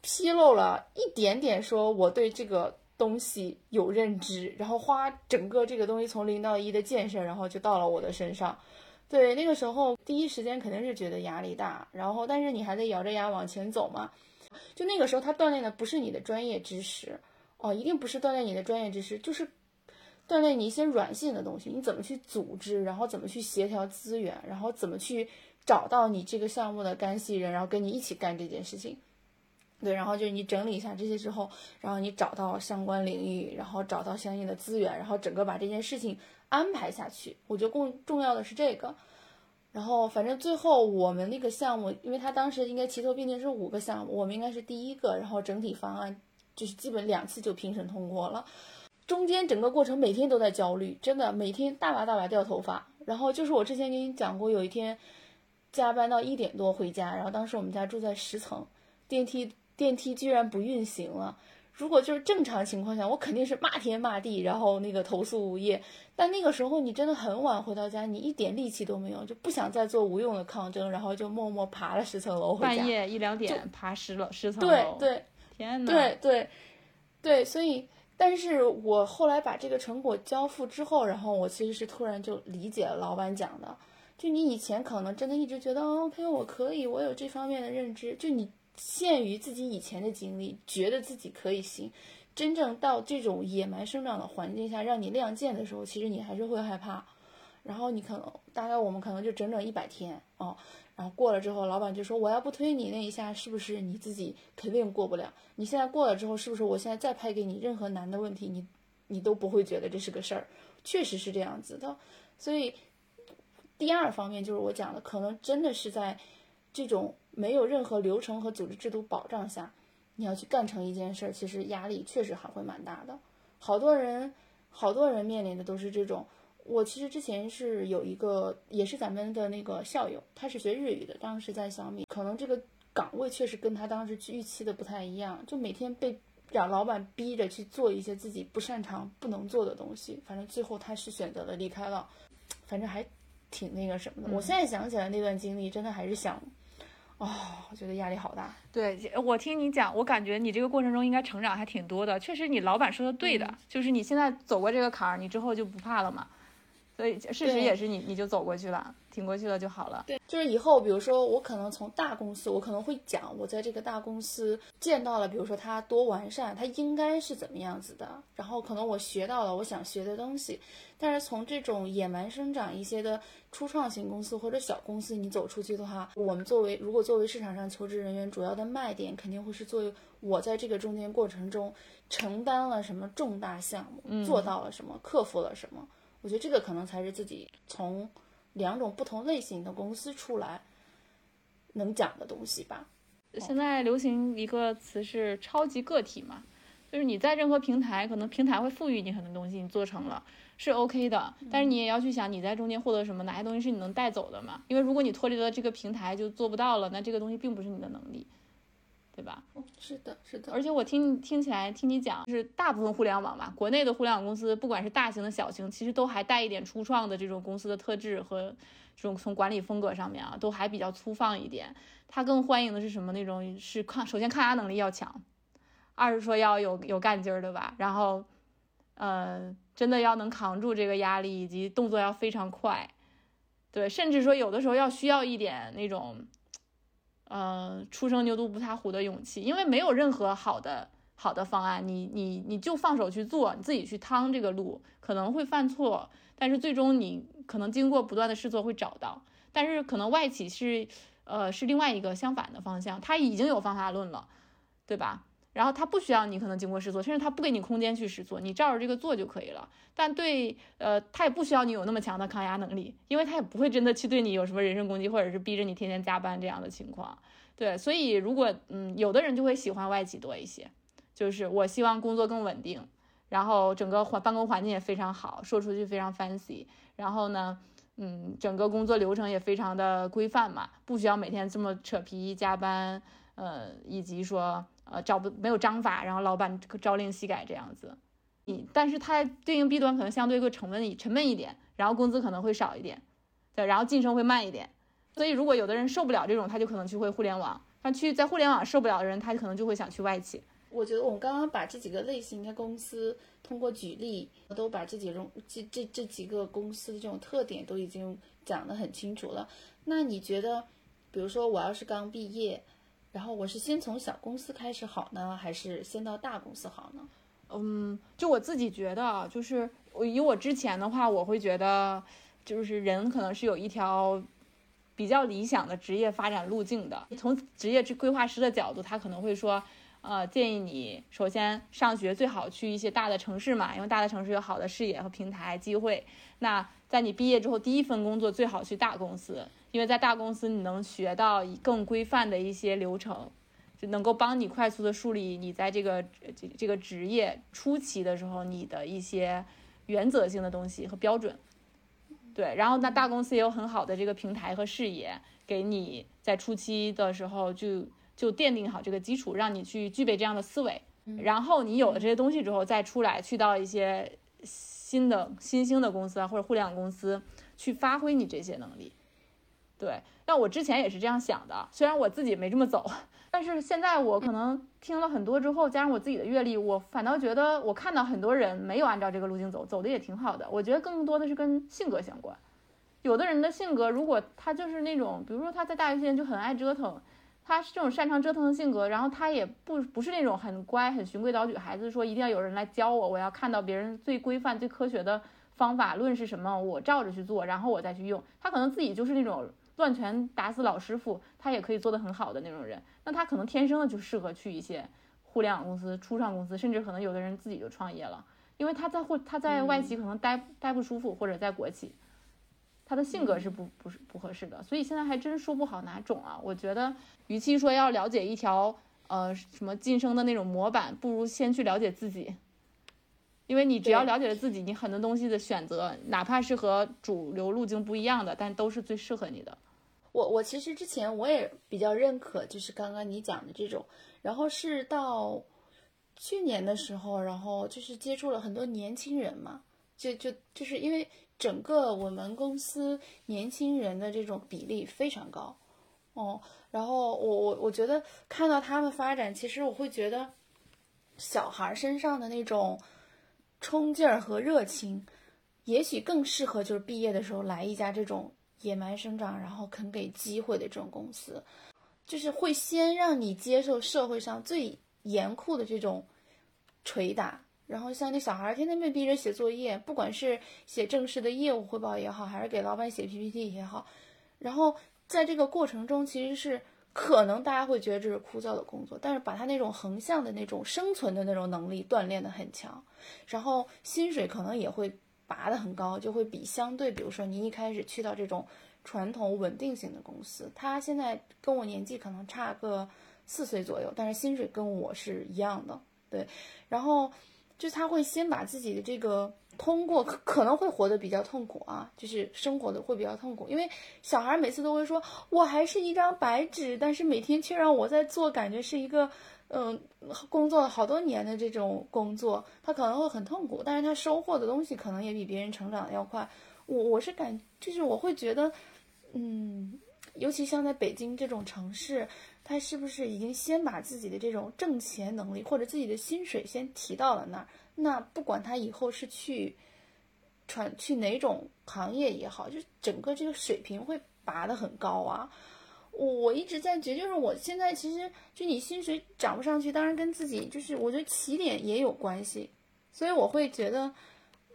披露了一点点，说我对这个东西有认知，然后花整个这个东西从零到一的建设，然后就到了我的身上。对，那个时候第一时间肯定是觉得压力大，然后但是你还得咬着牙往前走嘛。就那个时候，他锻炼的不是你的专业知识哦，一定不是锻炼你的专业知识，就是锻炼你一些软性的东西，你怎么去组织，然后怎么去协调资源，然后怎么去找到你这个项目的干系人，然后跟你一起干这件事情。对，然后就是你整理一下这些之后，然后你找到相关领域，然后找到相应的资源，然后整个把这件事情安排下去。我觉得更重要的是这个。然后反正最后我们那个项目，因为他当时应该齐头并进是五个项目，我们应该是第一个，然后整体方案就是基本两次就评审通过了。中间整个过程每天都在焦虑，真的每天大把大把掉头发。然后就是我之前跟你讲过，有一天加班到一点多回家，然后当时我们家住在十层，电梯电梯居然不运行了。如果就是正常情况下，我肯定是骂天骂地，然后那个投诉物业。但那个时候你真的很晚回到家，你一点力气都没有，就不想再做无用的抗争，然后就默默爬了十层楼回家。半夜一两点爬十楼十层楼，对对天呐，对对对，所以，但是我后来把这个成果交付之后，然后我其实是突然就理解了老板讲的，就你以前可能真的一直觉得、哦、OK 我可以，我有这方面的认知，就你限于自己以前的经历，觉得自己可以行。真正到这种野蛮生长的环境下，让你亮剑的时候，其实你还是会害怕。然后你可能大概我们可能就整整一百天哦，然后过了之后，老板就说我要不推你那一下，是不是你自己肯定过不了？你现在过了之后，是不是我现在再拍给你任何难的问题，你你都不会觉得这是个事儿？确实是这样子的。所以第二方面就是我讲的，可能真的是在这种没有任何流程和组织制度保障下。你要去干成一件事儿，其实压力确实还会蛮大的。好多人，好多人面临的都是这种。我其实之前是有一个，也是咱们的那个校友，他是学日语的，当时在小米，可能这个岗位确实跟他当时预期的不太一样，就每天被让老板逼着去做一些自己不擅长、不能做的东西。反正最后他是选择了离开了，反正还挺那个什么的。我现在想起来那段经历，真的还是想。哦，我觉得压力好大。对我听你讲，我感觉你这个过程中应该成长还挺多的。确实，你老板说的对的，就是你现在走过这个坎儿，你之后就不怕了嘛。所以事实也是你，你就走过去了，挺过去了就好了。对，就是以后，比如说我可能从大公司，我可能会讲我在这个大公司见到了，比如说它多完善，它应该是怎么样子的，然后可能我学到了我想学的东西。但是从这种野蛮生长一些的初创型公司或者小公司，你走出去的话，我们作为如果作为市场上求职人员，主要的卖点肯定会是作为我在这个中间过程中承担了什么重大项目，做到了什么，克服了什么。我觉得这个可能才是自己从两种不同类型的公司出来能讲的东西吧。现在流行一个词是“超级个体”嘛，就是你在任何平台，可能平台会赋予你很多东西，你做成了是 OK 的，但是你也要去想你在中间获得什么，哪些东西是你能带走的嘛？因为如果你脱离了这个平台就做不到了，那这个东西并不是你的能力。对吧？是的，是的。而且我听听起来，听你讲，就是大部分互联网嘛，国内的互联网公司，不管是大型的、小型，其实都还带一点初创的这种公司的特质和这种从管理风格上面啊，都还比较粗放一点。他更欢迎的是什么？那种是抗，首先抗压能力要强，二是说要有有干劲儿，对吧？然后，呃，真的要能扛住这个压力，以及动作要非常快，对，甚至说有的时候要需要一点那种。呃，初生牛犊不怕虎的勇气，因为没有任何好的好的方案，你你你就放手去做，你自己去趟这个路，可能会犯错，但是最终你可能经过不断的试错会找到。但是可能外企是，呃，是另外一个相反的方向，他已经有方法论了，对吧？然后他不需要你可能经过试错，甚至他不给你空间去试错，你照着这个做就可以了。但对，呃，他也不需要你有那么强的抗压能力，因为他也不会真的去对你有什么人身攻击，或者是逼着你天天加班这样的情况。对，所以如果，嗯，有的人就会喜欢外企多一些，就是我希望工作更稳定，然后整个环办公环境也非常好，说出去非常 fancy，然后呢，嗯，整个工作流程也非常的规范嘛，不需要每天这么扯皮加班，呃，以及说。呃，找不没有章法，然后老板朝令夕改这样子，你，但是它对应弊端可能相对会沉闷沉闷一点，然后工资可能会少一点，对，然后晋升会慢一点。所以如果有的人受不了这种，他就可能去会互联网。他去在互联网受不了的人，他可能就会想去外企。我觉得我们刚刚把这几个类型的公司通过举例，都把这几种这这这几个公司的这种特点都已经讲得很清楚了。那你觉得，比如说我要是刚毕业，然后我是先从小公司开始好呢，还是先到大公司好呢？嗯，就我自己觉得啊，就是我以我之前的话，我会觉得，就是人可能是有一条比较理想的职业发展路径的。从职业规划师的角度，他可能会说，呃，建议你首先上学最好去一些大的城市嘛，因为大的城市有好的视野和平台机会。那在你毕业之后，第一份工作最好去大公司，因为在大公司你能学到更规范的一些流程。就能够帮你快速的树立你在这个这这个职业初期的时候你的一些原则性的东西和标准，对，然后那大公司也有很好的这个平台和视野，给你在初期的时候就就奠定好这个基础，让你去具备这样的思维，然后你有了这些东西之后再出来去到一些新的新兴的公司啊或者互联网公司去发挥你这些能力，对，但我之前也是这样想的，虽然我自己没这么走。但是现在我可能听了很多之后，加上我自己的阅历，我反倒觉得我看到很多人没有按照这个路径走，走的也挺好的。我觉得更多的是跟性格相关。有的人的性格，如果他就是那种，比如说他在大学期间就很爱折腾，他是这种擅长折腾的性格，然后他也不不是那种很乖、很循规蹈矩孩子，说一定要有人来教我，我要看到别人最规范、最科学的方法论是什么，我照着去做，然后我再去用。他可能自己就是那种。乱拳打死老师傅，他也可以做得很好的那种人，那他可能天生的就适合去一些互联网公司、初创公司，甚至可能有的人自己就创业了，因为他在或他在外企可能待待不舒服，或者在国企，他的性格是不不是不合适的，所以现在还真说不好哪种啊。我觉得，与其说要了解一条呃什么晋升的那种模板，不如先去了解自己，因为你只要了解了自己，你很多东西的选择，哪怕是和主流路径不一样的，但都是最适合你的。我我其实之前我也比较认可，就是刚刚你讲的这种，然后是到去年的时候，然后就是接触了很多年轻人嘛，就就就是因为整个我们公司年轻人的这种比例非常高，哦，然后我我我觉得看到他们发展，其实我会觉得小孩身上的那种冲劲儿和热情，也许更适合就是毕业的时候来一家这种。野蛮生长，然后肯给机会的这种公司，就是会先让你接受社会上最严酷的这种捶打，然后像那小孩天天被逼着写作业，不管是写正式的业务汇报也好，还是给老板写 PPT 也好，然后在这个过程中，其实是可能大家会觉得这是枯燥的工作，但是把他那种横向的那种生存的那种能力锻炼的很强，然后薪水可能也会。拔得很高，就会比相对，比如说你一开始去到这种传统稳定型的公司，他现在跟我年纪可能差个四岁左右，但是薪水跟我是一样的，对。然后就是他会先把自己的这个通过可可能会活得比较痛苦啊，就是生活的会比较痛苦，因为小孩每次都会说，我还是一张白纸，但是每天却让我在做，感觉是一个。嗯，工作了好多年的这种工作，他可能会很痛苦，但是他收获的东西可能也比别人成长的要快。我我是感，就是我会觉得，嗯，尤其像在北京这种城市，他是不是已经先把自己的这种挣钱能力或者自己的薪水先提到了那儿？那不管他以后是去传去哪种行业也好，就整个这个水平会拔得很高啊。我我一直在觉，就是我现在其实就你薪水涨不上去，当然跟自己就是我觉得起点也有关系，所以我会觉得，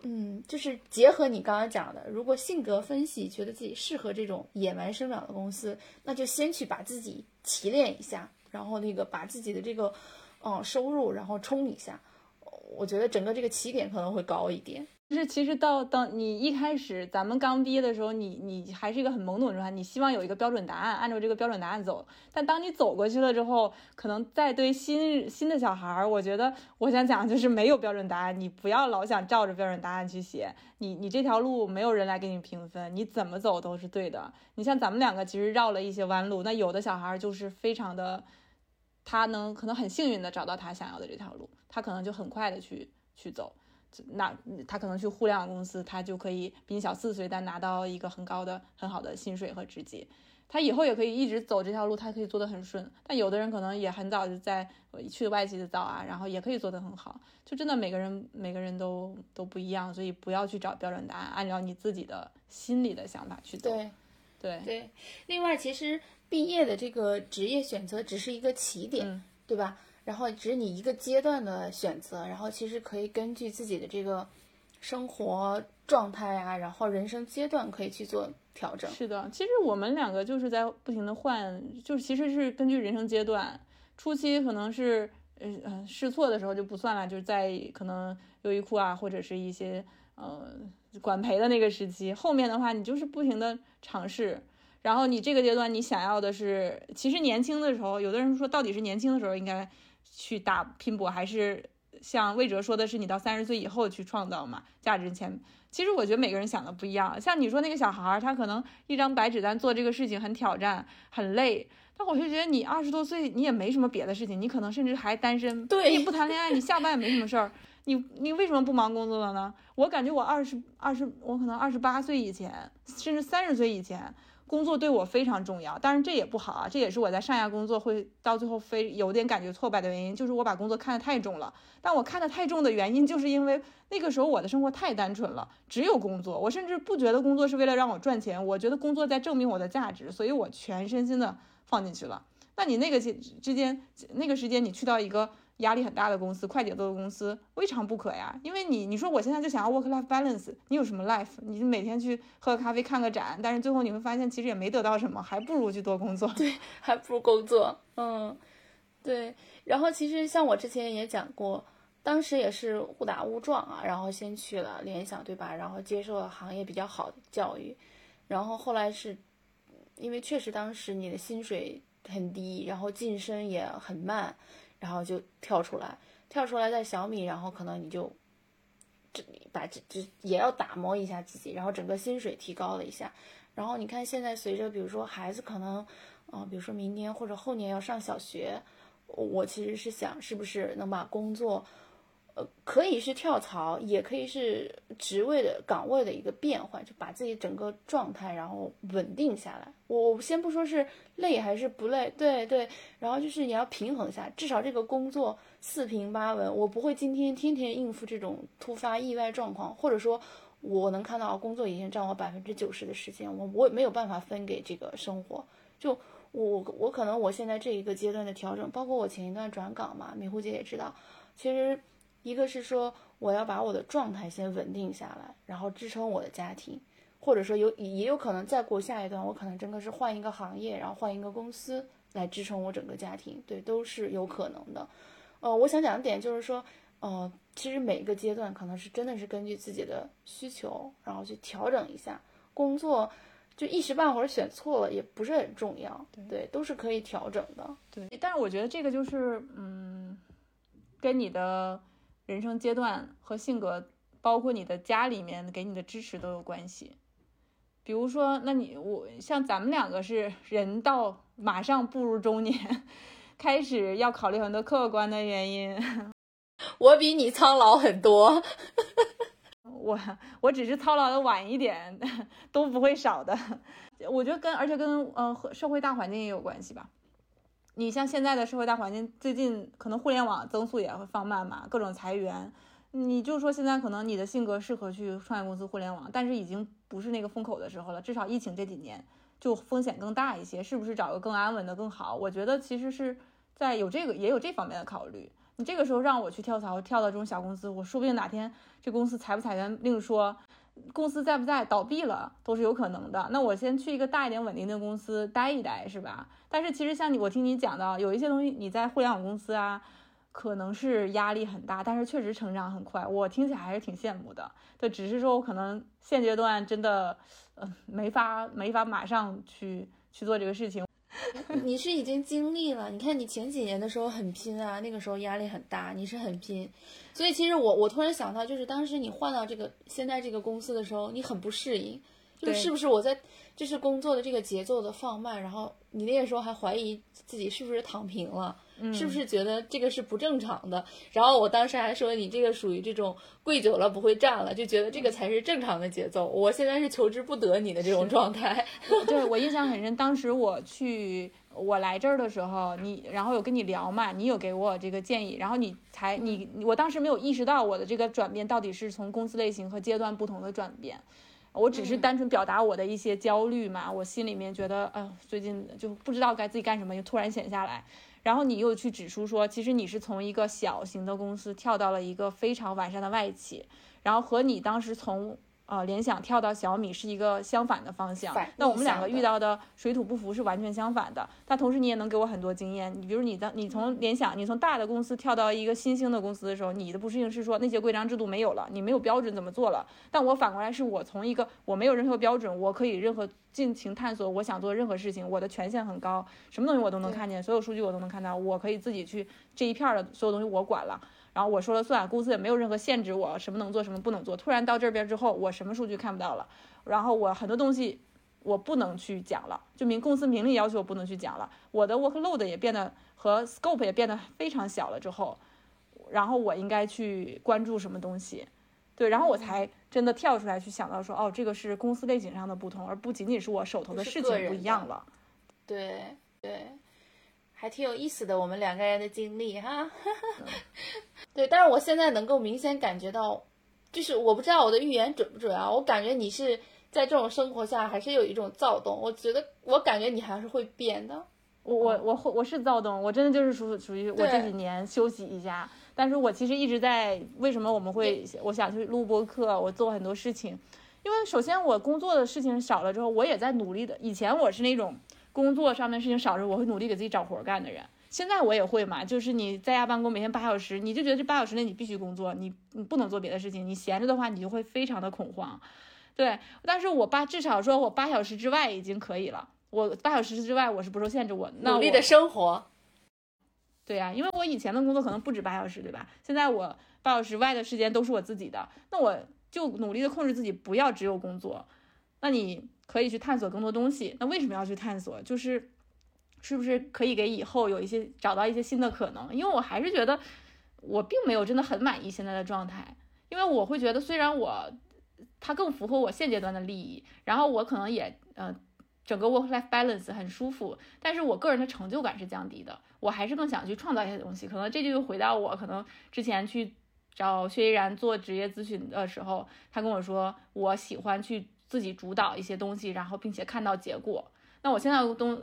嗯，就是结合你刚刚讲的，如果性格分析觉得自己适合这种野蛮生长的公司，那就先去把自己提炼一下，然后那个把自己的这个，嗯，收入然后冲一下，我觉得整个这个起点可能会高一点。就是其实到当你一开始咱们刚毕业的时候，你你还是一个很懵懂的状态，你希望有一个标准答案，按照这个标准答案走。但当你走过去了之后，可能在对新新的小孩儿，我觉得我想讲就是没有标准答案，你不要老想照着标准答案去写。你你这条路没有人来给你评分，你怎么走都是对的。你像咱们两个其实绕了一些弯路，那有的小孩儿就是非常的，他能可能很幸运的找到他想要的这条路，他可能就很快的去去走。那他可能去互联网公司，他就可以比你小四岁，但拿到一个很高的、很好的薪水和职级。他以后也可以一直走这条路，他可以做得很顺。但有的人可能也很早就在去外企的早啊，然后也可以做得很好。就真的每个人每个人都都不一样，所以不要去找标准答案，按照你自己的心里的想法去走。对对对。另外，其实毕业的这个职业选择只是一个起点，嗯对吧？然后只是你一个阶段的选择，然后其实可以根据自己的这个生活状态啊，然后人生阶段可以去做调整。是的，其实我们两个就是在不停的换，就是其实是根据人生阶段，初期可能是呃呃试错的时候就不算了，就是在可能优衣库啊或者是一些呃管培的那个时期，后面的话你就是不停的尝试，然后你这个阶段你想要的是，其实年轻的时候，有的人说到底是年轻的时候应该去打拼搏，还是像魏哲说的是你到三十岁以后去创造嘛价值前。其实我觉得每个人想的不一样，像你说那个小孩儿，他可能一张白纸单做这个事情很挑战、很累，但我就觉得你二十多岁，你也没什么别的事情，你可能甚至还单身，对你不谈恋爱，你下班也没什么事儿，你你为什么不忙工作了呢？我感觉我二十二十，我可能二十八岁以前，甚至三十岁以前，工作对我非常重要，当然这也不好啊，这也是我在上下工作会到最后非有点感觉挫败的原因，就是我把工作看得太重了。但我看得太重的原因，就是因为那个时候我的生活太单纯了，只有工作，我甚至不觉得工作是为了让我赚钱，我觉得工作在证明我的价值，所以我全身心的放进去了。那你那个之之间那个时间，你去到一个压力很大的公司、快节奏的公司，未尝不可呀。因为你你说我现在就想要 work life balance，你有什么 life？你每天去喝个咖啡、看个展，但是最后你会发现其实也没得到什么，还不如去多工作。对，还不如工作。嗯，对。然后其实像我之前也讲过，当时也是误打误撞啊，然后先去了联想，对吧？然后接受了行业比较好的教育，然后后来是因为确实当时你的薪水很低，然后晋升也很慢，然后就跳出来，跳出来在小米，然后可能你就这把这这也要打磨一下自己，然后整个薪水提高了一下。然后你看现在随着比如说孩子可能，啊、比如说明年或者后年要上小学，我其实是想是不是能把工作，呃，可以是跳槽，也可以是职位的岗位的一个变换，就把自己整个状态然后稳定下来。我先不说是累还是不累，对对，然后就是你要平衡一下，至少这个工作四平八稳，我不会今天天天应付这种突发意外状况，或者说。我能看到工作已经占我百分之九十的时间，我我也没有办法分给这个生活。就我我可能我现在这一个阶段的调整，包括我前一段转岗嘛，美虎姐也知道，其实一个是说我要把我的状态先稳定下来，然后支撑我的家庭，或者说有也有可能再过下一段，我可能真的是换一个行业，然后换一个公司来支撑我整个家庭，对，都是有可能的。呃，我想讲的点就是说，呃，其实每个阶段可能是真的是根据自己的需求，然后去调整一下工作，就一时半会儿选错了也不是很重要，对，都是可以调整的。对，但是我觉得这个就是，嗯，跟你的人生阶段和性格，包括你的家里面给你的支持都有关系。比如说，那你我像咱们两个是人到马上步入中年，开始要考虑很多客观的原因。我比你苍老很多，我我只是操劳的晚一点，都不会少的。我觉得跟而且跟呃社会大环境也有关系吧。你像现在的社会大环境，最近可能互联网增速也会放慢嘛，各种裁员。你就说现在可能你的性格适合去创业公司互联网，但是已经不是那个风口的时候了。至少疫情这几年就风险更大一些，是不是找个更安稳的更好？我觉得其实是在有这个也有这方面的考虑。你这个时候让我去跳槽，跳到这种小公司，我说不定哪天这公司裁不裁员另说，公司在不在倒闭了都是有可能的。那我先去一个大一点稳定的公司待一待，是吧？但是其实像你，我听你讲到有一些东西，你在互联网公司啊，可能是压力很大，但是确实成长很快，我听起来还是挺羡慕的。对，只是说我可能现阶段真的，呃，没法没法马上去去做这个事情。你是已经经历了，你看你前几年的时候很拼啊，那个时候压力很大，你是很拼，所以其实我我突然想到，就是当时你换到这个现在这个公司的时候，你很不适应，就是对是不是我在就是工作的这个节奏的放慢，然后你那个时候还怀疑自己是不是躺平了，是不是觉得这个是不正常的？然后我当时还说你这个属于这种跪久了不会站了，就觉得这个才是正常的节奏。我现在是求之不得你的这种状态。对我印象很深，当时我去我来这儿的时候，你然后有跟你聊嘛，你有给我这个建议，然后你才你我当时没有意识到我的这个转变到底是从公司类型和阶段不同的转变。我只是嗯单纯表达我的一些焦虑嘛，我心里面觉得，哎、呦，最近就不知道该自己干什么，又突然闲下来。然后你又去指出说，其实你是从一个小型的公司跳到了一个非常完善的外企，然后和你当时从呃联想跳到小米是一个相反的方向。那我们两个遇到的水土不服是完全相反的。但同时你也能给我很多经验。你比如你的你从联想，你从大的公司跳到一个新兴的公司的时候，你的不适应是说那些规章制度没有了，你没有标准怎么做了。但我反过来是我从一个我没有任何标准，我可以任何尽情探索我想做任何事情，我的权限很高，什么东西我都能看见，所有数据我都能看到，我可以自己去这一片儿的所有东西我管了。然后我说了算，公司也没有任何限制我什么能做什么不能做。突然到这边之后，我什么数据看不到了，然后我很多东西我不能去讲了，就明公司明令要求我不能去讲了，我的 workload 也变得和 scope 也变得非常小了之后，然后我应该去关注什么东西，对，然后我才真的跳出来去想到说，哦，这个是公司背景上的不同，而不仅仅是我手头的事情不一样了。对对，还挺有意思的，我们两个人的经历哈。对，但是我现在能够明显感觉到，就是我不知道我的预言准不准啊，我感觉你是在这种生活下还是有一种躁动，我觉得我感觉你还是会变的。我我我会我是躁动，我真的就是属属于我这几年休息一下，但是我其实一直在为什么我们会我想去录播课，我做很多事情，因为首先我工作的事情少了之后，我也在努力的。以前我是那种工作上面事情少的时候，我会努力给自己找活儿干的人。现在我也会嘛，就是你在家办公，每天八小时，你就觉得这八小时内你必须工作，你你不能做别的事情，你闲着的话，你就会非常的恐慌。对，但是我八至少说我八小时之外已经可以了，我八小时之外我是不受限制，我努力的生活，对呀、因为我以前的工作可能不止八小时，对吧？现在我八小时外的时间都是我自己的，那我就努力的控制自己，不要只有工作。那你可以去探索更多东西。那为什么要去探索？就是是不是可以给以后有一些找到一些新的可能？因为我还是觉得我并没有真的很满意现在的状态，因为我会觉得虽然我它更符合我现阶段的利益，然后我可能也呃整个 work life balance 很舒服，但是我个人的成就感是降低的。我还是更想去创造一些东西。可能这就回到我可能之前去找薛依然做职业咨询的时候，他跟我说，我喜欢去自己主导一些东西，然后并且看到结果。那我现在东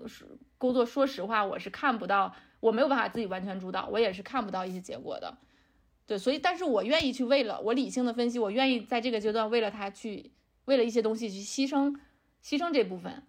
工作，说实话，我是看不到，我没有办法自己完全主导，我也是看不到一些结果的。对，所以，但是我愿意去为了我理性的分析，我愿意在这个阶段为了他去，为了一些东西去牺牲，牺牲这部分，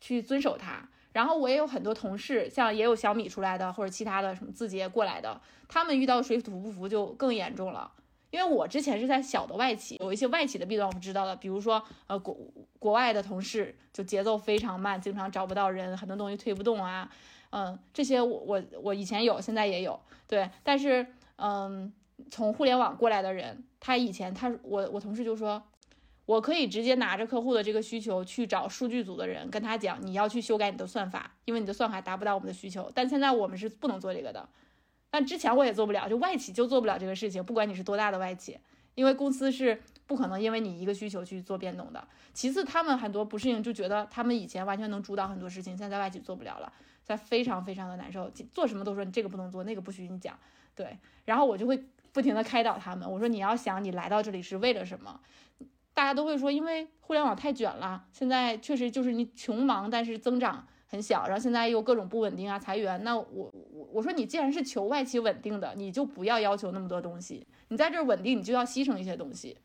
去遵守它。然后我也有很多同事，像也有小米出来的，或者其他的什么字节过来的，他们遇到水土不服就更严重了。因为我之前是在小的外企，有一些外企的弊端我们知道的，比如说呃国国外的同事就节奏非常慢，经常找不到人，很多东西推不动啊，嗯，这些我我我以前有，现在也有，对，但是嗯，从互联网过来的人，他以前他我我同事就说，我可以直接拿着客户的这个需求去找数据组的人，跟他讲你要去修改你的算法，因为你的算法达不到我们的需求。但现在我们是不能做这个的，但之前我也做不了，就外企就做不了这个事情，不管你是多大的外企，因为公司是不可能因为你一个需求去做变动的。其次，他们很多不适应，就觉得他们以前完全能主导很多事情，现在在外企做不了了，在非常非常的难受，做什么都说你这个不能做，那个不许你讲，对，然后我就会不停的开导他们，我说你要想你来到这里是为了什么。大家都会说，因为互联网太卷了，现在确实就是你穷忙，但是增长很小，然后现在又各种不稳定啊，裁员。那我我我说你既然是求外企稳定的，你就不要要求那么多东西，你在这儿稳定，你就要牺牲一些东西。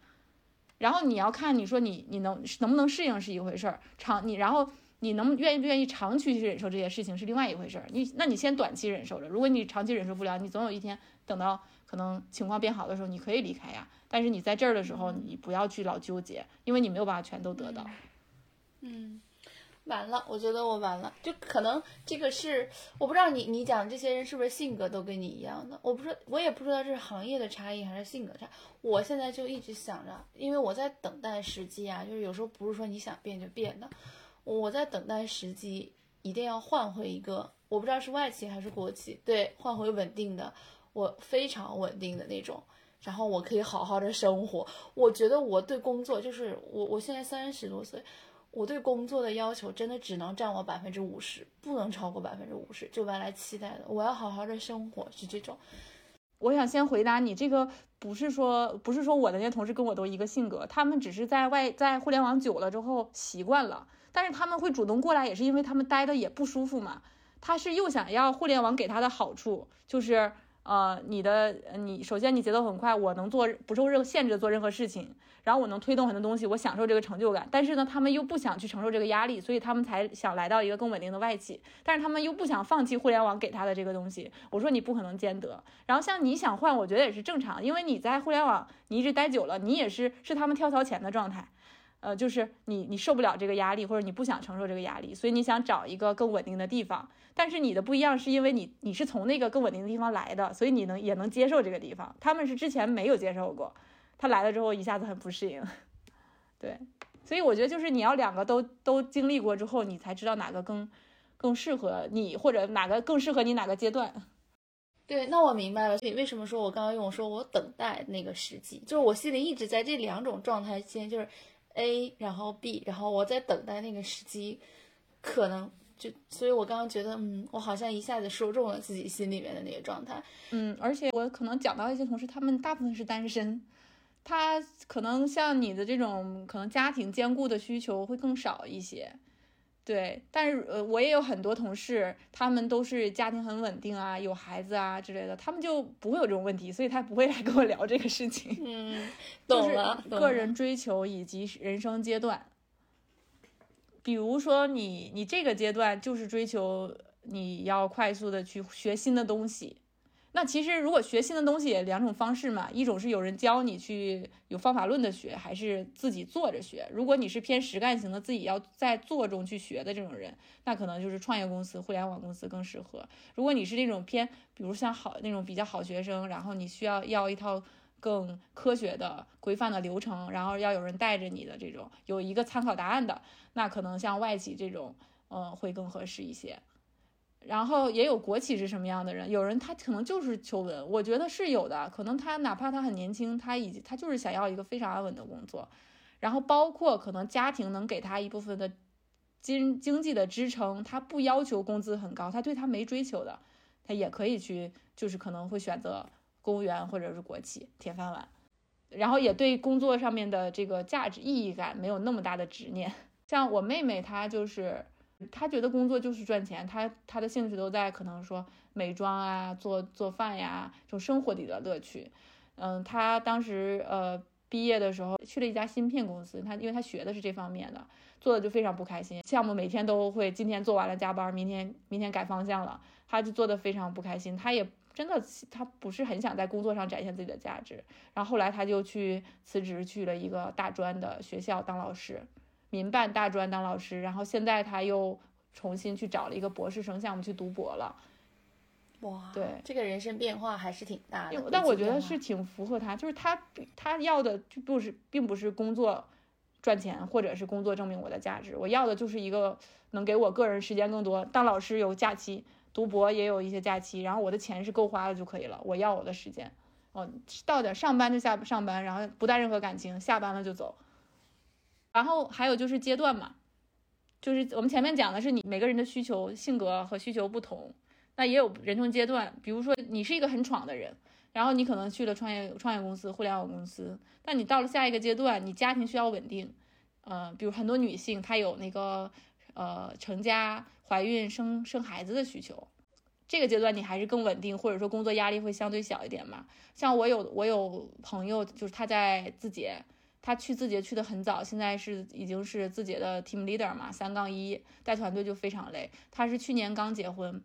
然后你要看你说你你能能不能适应是一回事儿，长你然后你能愿意不愿意长期去忍受这些事情是另外一回事儿。你那你先短期忍受着，如果你长期忍受不了，你总有一天等到可能情况变好的时候，你可以离开呀。但是你在这儿的时候，你不要去老纠结，因为你没有办法全都得到。嗯，完了，我觉得我完了，就可能这个是我不知道你你讲的这些人是不是性格都跟你一样的，我不知我也不知道这是行业的差异还是性格差。我现在就一直想着，因为我在等待时机啊，就是有时候不是说你想变就变的，我在等待时机，一定要换回一个，我不知道是外企还是国企，对，换回稳定的，我非常稳定的那种。然后我可以好好的生活。我觉得我对工作就是我，我现在三十多岁，我对工作的要求真的只能占我百分之五十，不能超过百分之五十。就原来期待的，我要好好的生活是这种。我想先回答你这个，不是说不是说我的那些同事跟我都一个性格，他们只是在外在互联网久了之后习惯了，但是他们会主动过来，也是因为他们待的也不舒服嘛。他是又想要互联网给他的好处，就是。呃，你的你首先你节奏很快，我能做不受任限制做任何事情，然后我能推动很多东西，我享受这个成就感。但是呢，他们又不想去承受这个压力，所以他们才想来到一个更稳定的外企。但是他们又不想放弃互联网给他的这个东西。我说你不可能兼得。然后像你想换，我觉得也是正常，因为你在互联网你一直待久了，你也是是他们跳槽前的状态。呃，就是你你受不了这个压力，或者你不想承受这个压力，所以你想找一个更稳定的地方。但是你的不一样，是因为你你是从那个更稳定的地方来的，所以你能也能接受这个地方。他们是之前没有接受过，他来了之后一下子很不适应。对，所以我觉得就是你要两个都都经历过之后，你才知道哪个更更适合你，或者哪个更适合你哪个阶段。对，那我明白了。所以为什么说我刚刚用我说我等待那个时机，就是我心里一直在这两种状态间，就是。A，然后 B，然后我在等待那个时机，可能就，所以我刚刚觉得，嗯，我好像一下子说中了自己心里面的那个状态，嗯，而且我可能讲到一些同事，他们大部分是单身，他可能像你的这种，可能家庭兼顾的需求会更少一些。对，但是呃，我也有很多同事，他们都是家庭很稳定啊，有孩子啊之类的，他们就不会有这种问题，所以他不会来跟我聊这个事情。嗯，懂了。个人追求以及人生阶段，比如说你，你这个阶段就是追求你要快速的去学新的东西。那其实，如果学新的东西，两种方式嘛，一种是有人教你去有方法论的学，还是自己做着学。如果你是偏实干型的，自己要在做中去学的这种人，那可能就是创业公司、互联网公司更适合。如果你是那种偏，比如像好那种比较好学生，然后你需要要一套更科学的、规范的流程，然后要有人带着你的这种，有一个参考答案的，那可能像外企这种，嗯，会更合适一些。然后也有国企是什么样的人？有人他可能就是求稳，我觉得是有的。可能他哪怕他很年轻，他已经他就是想要一个非常安稳的工作。然后包括可能家庭能给他一部分的经经济的支撑，他不要求工资很高，他对他没追求的，他也可以去，就是可能会选择公务员或者是国企铁饭碗。然后也对工作上面的这个价值意义感没有那么大的执念。像我妹妹，她就是。他觉得工作就是赚钱，他他的兴趣都在可能说美妆啊、做做饭呀这种生活里的乐趣。嗯，他当时呃毕业的时候去了一家芯片公司，他因为他学的是这方面的，做的就非常不开心。项目每天都会今天做完了加班，明天明天改方向了，他就做的非常不开心。他也真的他不是很想在工作上展现自己的价值。然后后来他就去辞职去了一个大专的学校当老师。民办大专当老师，然后现在他又重新去找了一个博士生项目去读博了。哇，对，这个人生变化还是挺大的。但我觉得是挺符合他，就是他他要的就不是，并不是工作赚钱，或者是工作证明我的价值。我要的就是一个能给我个人时间更多。当老师有假期，读博也有一些假期，然后我的钱是够花了就可以了。我要我的时间，哦，到点上班就下上班，然后不带任何感情，下班了就走。然后还有就是阶段嘛，就是我们前面讲的是你每个人的需求、性格和需求不同，那也有人生阶段。比如说你是一个很闯的人，然后你可能去了创业创业公司、互联网公司，但你到了下一个阶段，你家庭需要稳定，呃，比如很多女性她有那个呃成家、怀孕、生生孩子的需求，这个阶段你还是更稳定，或者说工作压力会相对小一点嘛。像我有我有朋友，就是他在字节。他去字节去的很早，现在是已经是字节的 team leader 嘛，三杠一带团队就非常累。他是去年刚结婚，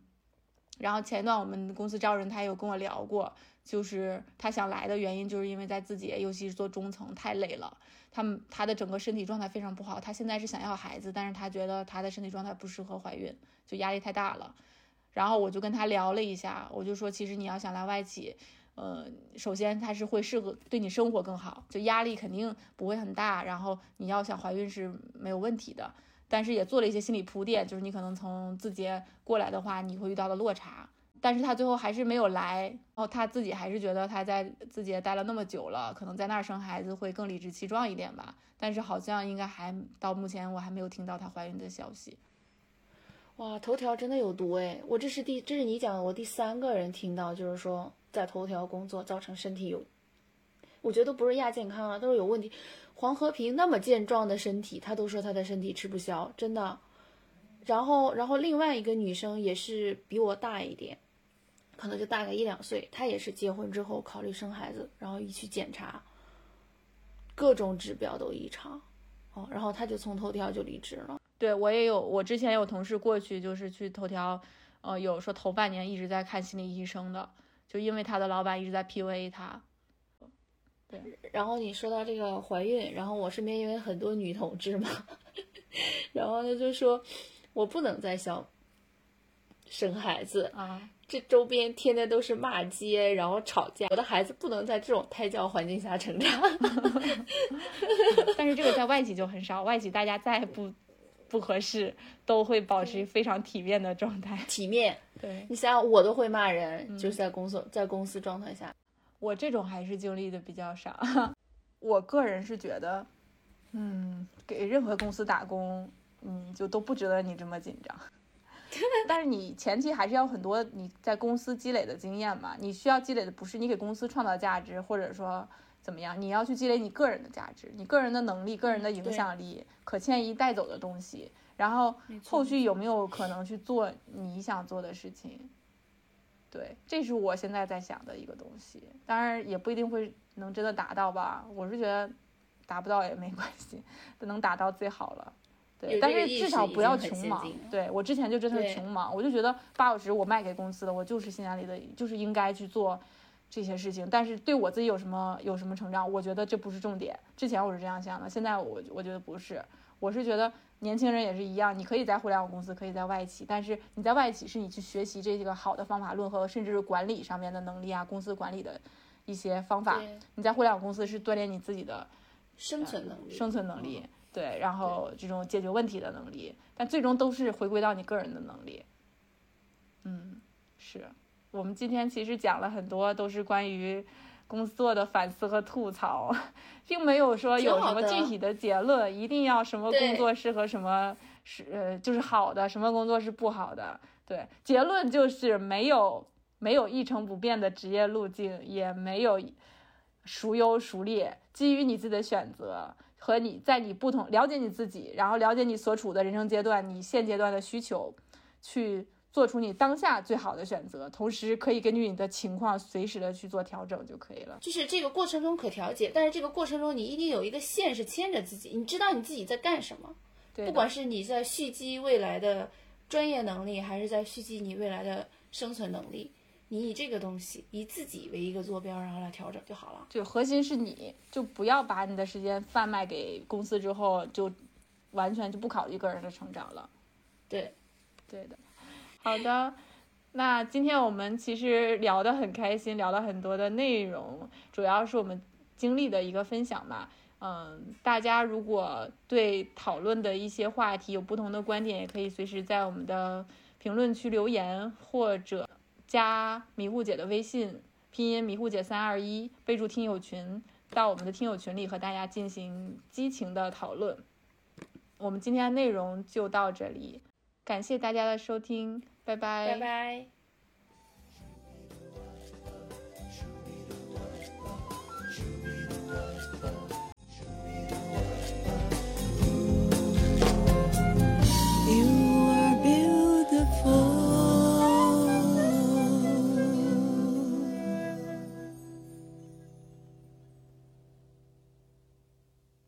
然后前一段我们公司招人，他有跟我聊过，就是他想来的原因，就是因为在字节，尤其是做中层太累了，他们他的整个身体状态非常不好。他现在是想要孩子，但是他觉得他的身体状态不适合怀孕，就压力太大了。然后我就跟他聊了一下，我就说，其实你要想来外企，呃，首先它是会适合对你生活更好，就压力肯定不会很大。然后你要想怀孕是没有问题的，但是也做了一些心理铺垫，就是你可能从字节过来的话，你会遇到的落差。但是他最后还是没有来，然后他自己还是觉得他在字节待了那么久了，可能在那儿生孩子会更理直气壮一点吧。但是好像应该还到目前我还没有听到她怀孕的消息。哇，头条真的有毒哎！我这是第，这是你讲的，我第三个人听到，就是说在头条工作造成身体有，我觉得都不是亚健康了，都是有问题。黄和平那么健壮的身体，他都说他的身体吃不消，真的。然后，然后另外一个女生也是比我大一点，可能就大个一两岁，她也是结婚之后考虑生孩子，然后一去检查，各种指标都异常，哦，然后她就从头条就离职了。对我也有，我之前有同事过去就是去头条，呃，有说头半年一直在看心理医生的，就因为他的老板一直在 PUA 他。对 然后你说到这个怀孕，然后我身边因为很多女同志嘛，然后他就说，我不能再想生孩子啊，这周边天天都是骂街，然后吵架，我的孩子不能在这种胎教环境下成长。但是这个在外企就很少，外企大家再不不合适，都会保持非常体面的状态。体面，对你想想，我都会骂人，就是在工作在公司状态下。我这种还是经历的比较少。我个人是觉得，嗯，给任何公司打工，嗯，就都不值得你这么紧张。但是你前期还是要很多你在公司积累的经验嘛，你需要积累的不是你给公司创造价值，或者说怎么样，你要去积累你个人的价值、你个人的能力、个人的影响力、可迁移带走的东西，然后后续有没有可能去做你想做的事情？对，这是我现在在想的一个东西，当然也不一定会能真的达到吧。我是觉得达不到也没关系，能达到最好了。对，但是至少不要穷忙。对我之前就真的是穷忙，我就觉得八小时我卖给公司的，我就是心安理得，就是应该去做这些事情。但是对我自己有什么有什么成长，我觉得这不是重点。之前我是这样想的，现在我我觉得不是，我是觉得。年轻人也是一样，你可以在互联网公司，可以在外企，但是你在外企是你去学习这个好的方法论和甚至是管理上面的能力啊，公司管理的一些方法。你在互联网公司是锻炼你自己的生存能力，生存能力，对，然后这种解决问题的能力，但最终都是回归到你个人的能力。嗯，是我们今天其实讲了很多，都是关于。工作的反思和吐槽，并没有说有什么具体的结论，一定要什么工作适合什么是呃就是好的，什么工作是不好的。对，结论就是没有没有一成不变的职业路径，也没有孰优孰劣，基于你自己的选择和你在你不同了解你自己，然后了解你所处的人生阶段，你现阶段的需求，去。做出你当下最好的选择，同时可以根据你的情况随时的去做调整就可以了。就是这个过程中可调节，但是这个过程中你一定有一个线是牵着自己，你知道你自己在干什么。对，不管是你在蓄积未来的专业能力，还是在蓄积你未来的生存能力，你以这个东西以自己为一个坐标，然后来调整就好了。就核心是你就不要把你的时间贩卖给公司之后，就完全就不考虑个人的成长了。对，对的。好的，那今天我们其实聊得很开心，聊了很多的内容，主要是我们经历的一个分享嘛。嗯，大家如果对讨论的一些话题有不同的观点，也可以随时在我们的评论区留言，或者加迷糊姐的微信，拼音迷糊姐三二一，备注听友群，到我们的听友群里和大家进行激情的讨论。我们今天的内容就到这里，感谢大家的收听。拜拜。